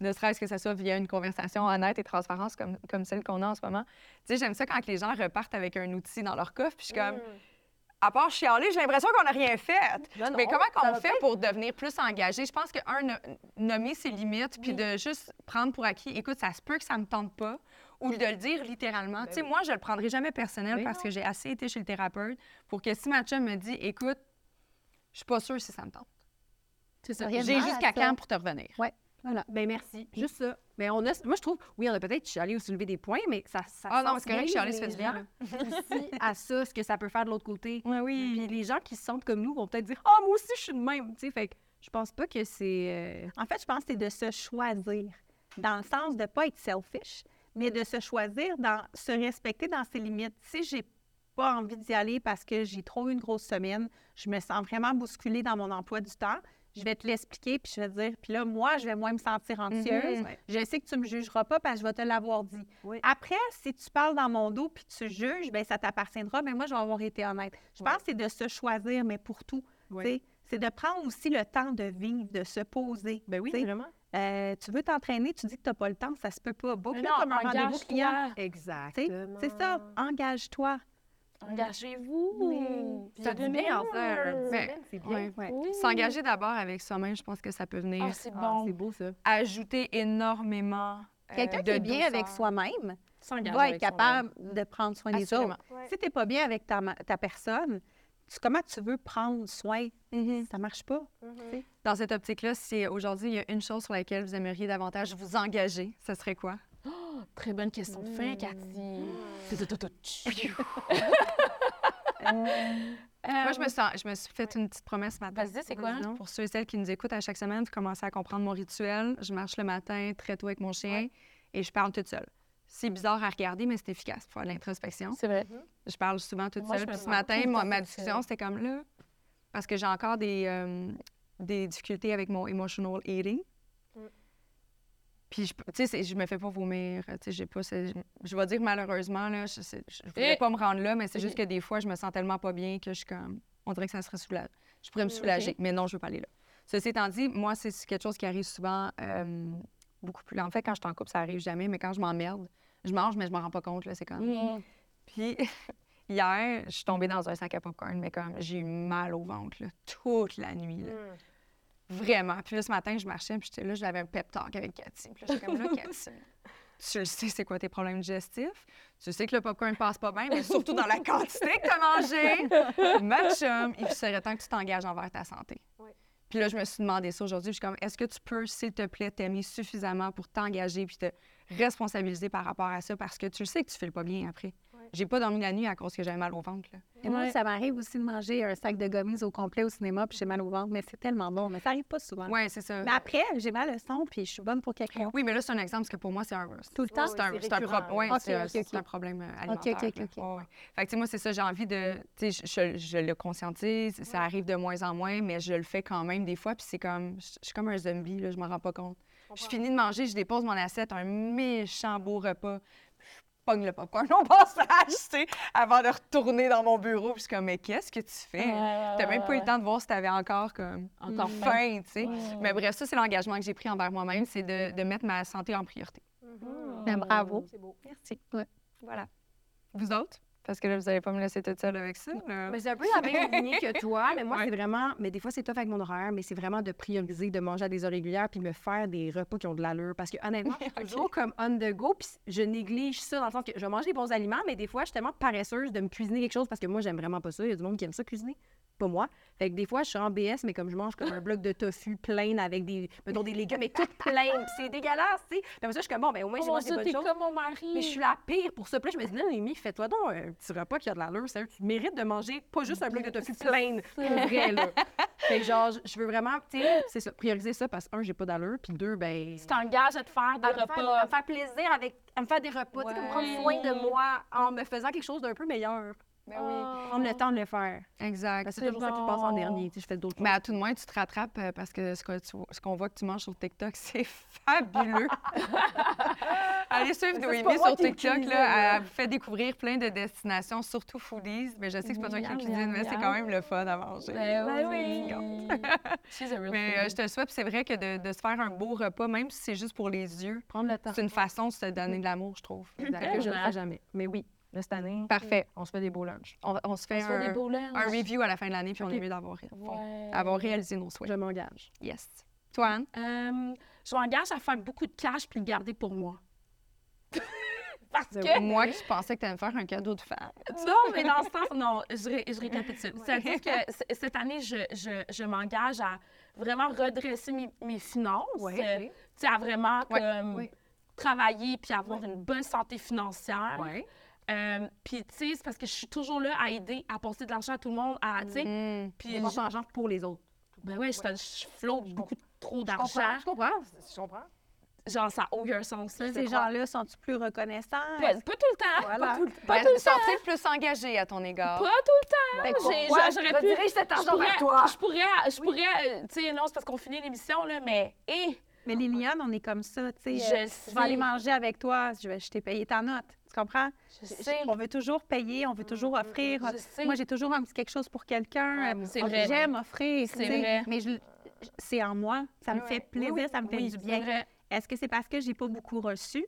ne serait-ce que ça soit via une conversation honnête et transparente comme, comme celle qu'on a en ce moment. Tu sais, j'aime ça quand les gens repartent avec un outil dans leur coffre, puis je suis comme, à part chialer, j'ai l'impression qu'on n'a rien fait. Non, non, Mais comment qu'on va fait pour devenir plus engagé? Je pense que, un, no- nommer ses limites, puis de juste prendre pour acquis, écoute, ça se peut que ça ne me tente pas, ou de le dire littéralement. tu sais, moi, je le prendrai jamais personnel Ben parce que j'ai assez été chez le thérapeute pour que si ma chum me dit, écoute, je suis pas sûre si ça me tente. C'est ça. J'ai jusqu'à quand pour te revenir? Voilà. Ben merci. Juste ça. Mais on a, moi, je trouve, oui, on a peut-être chialé ou soulevé des points, mais ça, ça Ah non, c'est correct, chialer, ça fait du bien, aussi à ça, ce que ça peut faire de l'autre côté. Oui, oui. Puis les gens qui se sentent comme nous vont peut-être dire Ah, moi aussi, je suis de même. Tu sais, fait que je pense pas que c'est. euh, En fait, je pense que c'est de se choisir, dans le sens de ne pas être selfish, mais de se choisir, dans se respecter dans ses limites. Si j'ai pas envie d'y aller parce que j'ai trop eu une grosse semaine, je me sens vraiment bousculée dans mon emploi du temps, je vais te l'expliquer, puis je vais te dire, puis là, moi, je vais moins me sentir anxieuse. Mhm. Ouais. Je sais que tu me jugeras pas parce que je vais te l'avoir dit. Oui. Après, si tu parles dans mon dos puis tu juges, ben ça t'appartiendra, mais moi, je vais avoir été honnête. Je pense que c'est de se choisir, mais pour tout. C'est de prendre aussi le temps de vivre, de se poser. Ben oui, vraiment. Euh, tu veux t'entraîner, tu dis que tu n'as pas le temps, ça se peut pas. Non, comme un rendez-vous client. Exactement. C'est ça, engage-toi. Engagez-vous. Ça dit bien en faire. Mais- C'est bien. Ouais. Oui. S'engager d'abord avec soi-même, je pense que ça peut venir Ah, c'est Ah, bon. c'est beau, ça. ajouter énormément. euh, Quelqu'un qui de est bien avec soi-même va être capable de prendre soin des autres. Si tu n'es pas bien avec ta, personne, tu- comment tu veux prendre soin? Mhm. Ça marche pas. Dans cette optique-là, si aujourd'hui il y a une chose sur laquelle vous aimeriez davantage vous engager, ce serait quoi? Très bonne question de fin, Cathy. Moi, je me, sens, je me suis fait une petite promesse ce matin. Vas-y, c'est quoi? Pour ceux et celles qui nous écoutent à chaque semaine, vous commencez à comprendre mon rituel. Je marche le matin très tôt avec mon chien et je parle toute seule. C'est bizarre à regarder, mais c'est efficace pour faire de l'introspection. C'est vrai. Je parle souvent toute Moi, seule. Puis ce matin, moi, ma discussion, c'était comme là, parce que j'ai encore des, euh, des difficultés avec mon emotional eating. Puis, tu sais, je me fais pas vomir. Tu sais, j'ai pas. Je, vais dire malheureusement, là, je, voulais Eh! pas me rendre là, mais c'est juste Ok. que des fois, je me sens tellement pas bien que je suis comme. On dirait que ça serait soulagé. Je pourrais me soulager, mais non, je veux pas aller là. Ceci étant dit, moi, c'est quelque chose qui arrive souvent euh, beaucoup plus. En fait, quand je suis en couple, ça arrive jamais, mais quand je m'emmerde, je mange, mais je m'en rends pas compte. là, C'est comme. Mm. Puis hier, je suis tombée dans un sac à popcorn, mais comme j'ai eu mal au ventre là, toute la nuit. là. Vraiment. Puis là, ce matin, je marchais, puis j'étais là, j'avais un pep talk avec Cathy. Puis là, j'étais comme là, Cathy, tu le sais, c'est quoi tes problèmes digestifs? Tu sais que le popcorn passe pas bien, mais surtout dans la quantité que tu as mangé. Ma chum, il serait temps que tu t'engages envers ta santé. Puis là, je me suis demandé ça aujourd'hui. Je suis comme, est-ce que tu peux, s'il te plaît, t'aimer suffisamment pour t'engager puis te responsabiliser par rapport à ça? Parce que tu le sais que tu fais le pas bien après. J'ai pas dormi la nuit à cause que j'avais mal au ventre. Là. Et moi, Ouais. ça m'arrive aussi de manger un sac de gummies au complet au cinéma, puis j'ai mal au ventre, mais c'est tellement bon. Mais ça arrive pas souvent. Ouais, c'est ça. Mais après, j'ai mal au son, puis je suis bonne pour quelqu'un. Oui, mais là, c'est un exemple parce que pour moi, c'est un. Tout le temps? C'est un, c'est c'est un, récurrent, pro- ouais, Ok, c'est un- ok, c'est ok. un problème alimentaire. ok, là. ok. Ouais, ouais. Fait que, tu sais, moi, c'est ça, j'ai envie de. Tu sais, je, je- je le conscientise, ça arrive de moins en moins, mais je le fais quand même des fois, puis c'est comme. Je je suis comme un zombie, là, je m'en rends pas compte. Je finis de manger, je dépose mon assiette, un méchant beau repas. Je pogne le popcorn au passage, tu sais, avant de retourner dans mon bureau. Puis je suis comme, mais qu'est-ce que tu fais? T'as même pas eu le temps de voir si t'avais encore comme encore faim, tu sais. Mais bref, ça, c'est l'engagement que j'ai pris envers moi-même, c'est de, de mettre ma santé en priorité. Ben, bravo. C'est beau. Merci. Ouais. Voilà. Vous autres? Parce que là, vous allez pas me laisser toute seule avec ça. là. Mais c'est un peu la même lignée que toi, mais moi, Ouais. c'est vraiment. Mais des fois, c'est tough avec mon horaire, mais c'est vraiment de prioriser, de manger à des heures régulières, puis me faire des repas qui ont de l'allure. Parce que honnêtement, je suis toujours comme on the go, puis je néglige ça dans le sens que je vais manger des bons aliments, mais des fois, je suis tellement paresseuse de me cuisiner quelque chose parce que moi, j'aime vraiment pas ça. Il y a du monde qui aime ça cuisiner. Pas moi. Fait que des fois, je suis en BS, mais comme je mange comme un bloc de tofu plein avec des, mettons, des légumes, mais tout plein. C'est dégueulasse, tu sais. Puis après ça, je suis comme, bon, ben au moins, j'ai mangé des bonnes choses. comme mon mari. Mais je suis la pire pour ça. Puis là, je me dis, non, Amy, fais-toi donc un petit repas qui a de l'allure. Sérieux, tu mérites de manger pas juste un bloc de tofu plein, pour vrai, là. Fait que genre, je veux vraiment, tu sais, c'est ça, prioriser ça parce que, un, j'ai pas d'allure, puis deux, ben. Tu t'engages à te faire des à me, faire, repas. à me faire plaisir avec. à me faire des repas, tu sais, comme prendre soin de moi en me faisant quelque chose d'un peu meilleur. Ben oui. Prendre le temps de le faire. Exact. Parce que c'est toujours ça qui passe en dernier. Tu sais, je fais d'autres choses. Mais à tout de moins, tu te rattrapes euh, parce que ce que tu- ce qu'on voit que tu manges sur TikTok, c'est fabuleux. Allez suivre Noémie sur le TikTok. Là, elle vous fait découvrir plein de destinations, surtout foodies. Mais je sais que c'est pas toi qui le cuisine, mais c'est quand même le fun à manger. Ben Ben oui. She's a real Mais euh, je te le souhaite, c'est vrai que de, de se faire un beau repas, même si c'est juste pour les yeux, Prendre le temps. c'est une façon de se donner de l'amour, je trouve. Que je ne ferai jamais. Mais oui, là, cette année, Parfait. on se fait des beaux lunchs. On, on se fait, On se fait des un, beaux lunchs. un review à la fin de l'année, puis on est mieux d'avoir Ouais. avoir réalisé nos souhaits. Je m'engage. Yes. Toi, Anne? Euh, je m'engage à faire beaucoup de cash puis le garder pour moi. Parce C'est que, Moi qui pensais que tu allais me faire un cadeau de femme. non, mais dans ce sens, non, je, ré- je récapitule. C'est-à-dire que cette année, je, je, je m'engage à vraiment redresser mes, mes finances. Ouais, euh, tu sais, à vraiment Ouais, comme, ouais. travailler puis avoir une bonne santé financière. Ouais. Euh, puis, tu sais, c'est parce que je suis toujours là à aider, à passer de l'argent à tout le monde, à, tu sais. Mm. Puis, je- l'argent pour les autres. ben ouais, je, je flotte beaucoup trop Je d'argent. Je comprends. Je comprends. Genre, ça n'a aucun sens. là, je Ces gens-là sont-tu plus reconnaissants? Pas, pas tout le temps. Voilà. Pas tout, le- pas Ben, tout le temps. sont-ils plus engagés à ton égard? Pas tout le temps. Ben, j'aurais je pu- cet Je argent pourrais, vers toi? je pourrais, je pourrais, euh, tu sais, non, c'est parce qu'on finit l'émission, là, mais, hé, Mais les on est comme ça, tu sais. je euh. Je vais aller manger avec toi, je, vais, je t'ai payé ta note. Tu comprends? Je sais. On veut toujours payer, on veut toujours offrir. Je sais. Moi, j'ai toujours un petit quelque chose pour quelqu'un. Ouais, c'est Euh, vrai. J'aime offrir. C'est vrai. Mais je- je- c'est en moi. Ça me Ouais. fait plaisir, ça me fait Oui, du bien. Est-ce que c'est parce que j'ai pas beaucoup reçu?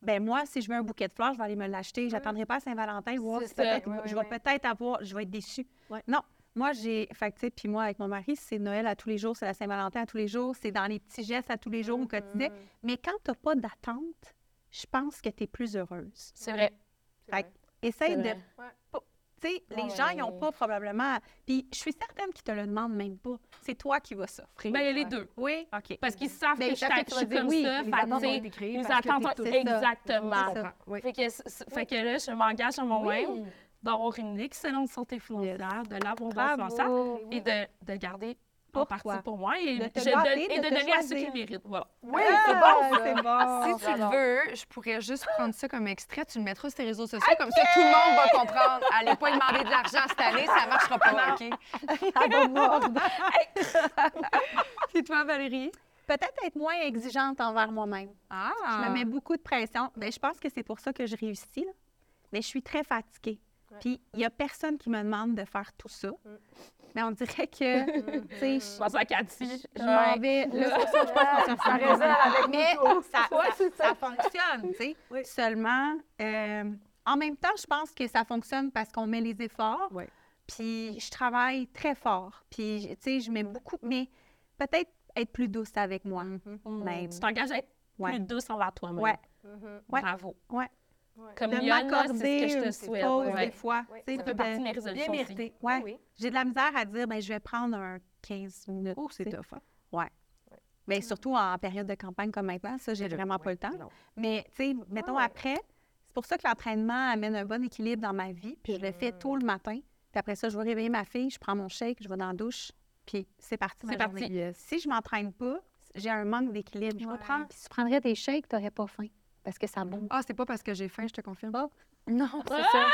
Ben moi, si je veux un bouquet de fleurs, je vais aller me l'acheter. J'attendrai pas à Saint-Valentin, je vais peut-être avoir, je vais être déçue. Non, moi j'ai, fait tu sais, puis moi avec mon mari, c'est Noël à tous les jours, c'est la Saint-Valentin à tous les jours, c'est dans les petits gestes à tous les jours au quotidien. Mais quand t'as pas d'attente, je pense que tu es plus heureuse. C'est vrai. Fait que essaye de, tu sais, les Ouais, gens ils ouais. ont pas probablement, puis je suis certaine qu'ils te le demandent même pas. C'est toi qui vas s'offrir. Ben, il y a les deux. oui, ok. Parce qu'ils savent Ben, que je ils suis tu je comme oui, ça. Fait tu tout- été exactement. Oui. Fait que, c- fait que là, je m'engage à moi-même d'avoir une excellente santé financière, de l'abondance financière et de, de garder en Pour partie pour moi et De et donner à ceux qui le méritent. Voilà. Oui, c'est bon, c'est bon. Si tu le veux, je pourrais juste prendre ça comme extrait, tu le mettras sur tes réseaux sociaux, comme ça tout le monde va comprendre. Allez pas demander de l'argent cette année, ça marchera pas, OK? Et toi, Valérie? Peut-être être moins exigeante envers moi-même. Ah! Je me mets beaucoup de pression. Ben, je pense que c'est pour ça que je réussis. là. Mais je suis très fatiguée. Puis il n'y a personne qui me demande de faire tout ça. Mais on dirait que, tu sais, Je je- pense à Cathy. je m'en vais. Là, ça, je pense se résonne avec Mais ça, Ouais, ça- ça. ça fonctionne, tu sais. Seulement, euh, en même temps, je pense que ça fonctionne parce qu'on met les efforts. Ouais. Puis je travaille très fort. Puis, tu sais, je mets beaucoup. Mais peut-être être plus douce avec moi. Même. Tu t'engages à être Ouais. plus douce envers toi-même. Ouais. Ouais. Bravo. Comme de m'accorder c'est ce que je une te petite souhaite. pause ouais. des fois. Ouais, tu sais, Ça fait partie de- mes résolutions Bien aussi. Oui. J'ai de la misère à dire, ben, je vais prendre un 15 minutes. Oh, c'est tu tough. hein? Ben, surtout en période de campagne comme maintenant, ça, j'ai vraiment pas le temps. non. Mais, tu sais, mettons après, c'est pour ça que l'entraînement amène un bon équilibre dans ma vie. Puis je le fais tôt le matin. Puis après ça, je vais réveiller ma fille, je prends mon shake, je vais dans la douche. Puis c'est parti. C'est parti. journée. Si je m'entraîne pas, j'ai un manque d'équilibre. Je Ouais. comprends. Puis si tu prendrais tes shakes, t'aurais pas faim. Parce que ça bombe. Ah, c'est pas parce que j'ai faim, je te confirme. Bon. Non, c'est ça.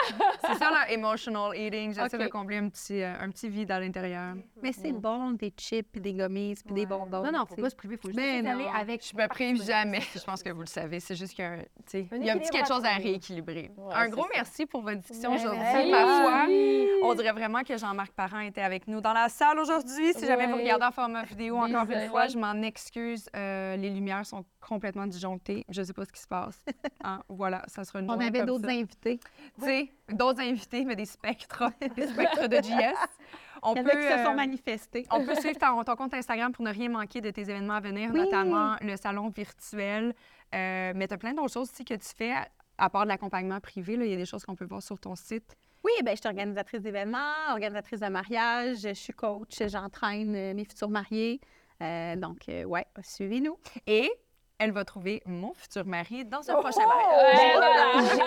c'est ça, le emotional eating. J'essaie de combler un petit, euh, un petit vide à l'intérieur. Mais c'est bon, des chips, puis des gommises, puis des bonbons. Non, non, faut pas se priver, faut juste d'aller non. avec. Je me prive jamais. Je pense que vous le savez. C'est juste qu'il y a un, il y a un petit quelque chose à rééquilibrer. Ouais, un gros ça. merci pour votre discussion Ouais, aujourd'hui. foi, on dirait vraiment que Jean-Marc Parent était avec nous dans la salle aujourd'hui. Si jamais vous regardez en format vidéo, encore une fois, je m'en excuse. Euh, les lumières sont complètement disjonctées. Je sais pas ce qui se passe. Hein, voilà, ça sera une On avait d'autres ça. Invités. Tu sais, d'autres invités, mais des spectres, des spectres de JS. On peut, qui se sont euh, manifestés. on peut suivre ton, ton compte Instagram pour ne rien manquer de tes événements à venir, Oui. notamment le salon virtuel. Euh, mais tu as plein d'autres choses aussi que tu fais, à, à part de l'accompagnement privé. là, Il y a des choses qu'on peut voir sur ton site. Oui, ben, je suis organisatrice d'événements, organisatrice de mariage, je suis coach, j'entraîne euh, mes futurs mariés. Euh, donc, euh, ouais, suivez-nous. Et elle va trouver mon futur mari dans Oh! un prochain mariage.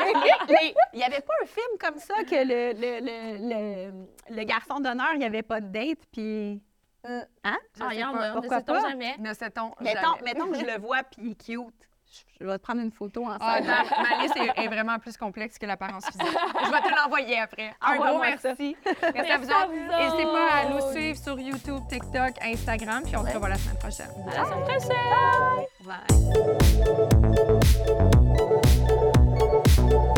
Il n'y avait pas un film comme ça que le, le, le, le, le garçon d'honneur, il n'y avait pas de date, puis... Hein? Ah, pas, on ne pourquoi sait-on jamais. Ne sait-on Mettons, jamais. mettons que je le vois, puis il est cute. Je, vais te prendre une photo ensemble. Ah, non, ma liste est, est vraiment plus complexe que l'apparence physique. Je vais te l'envoyer après. Un gros ça. merci. Merci à vous autres. N'hésitez pas à nous suivre sur YouTube, TikTok, Instagram, puis on se revoit la semaine prochaine. À la semaine prochaine! Bye.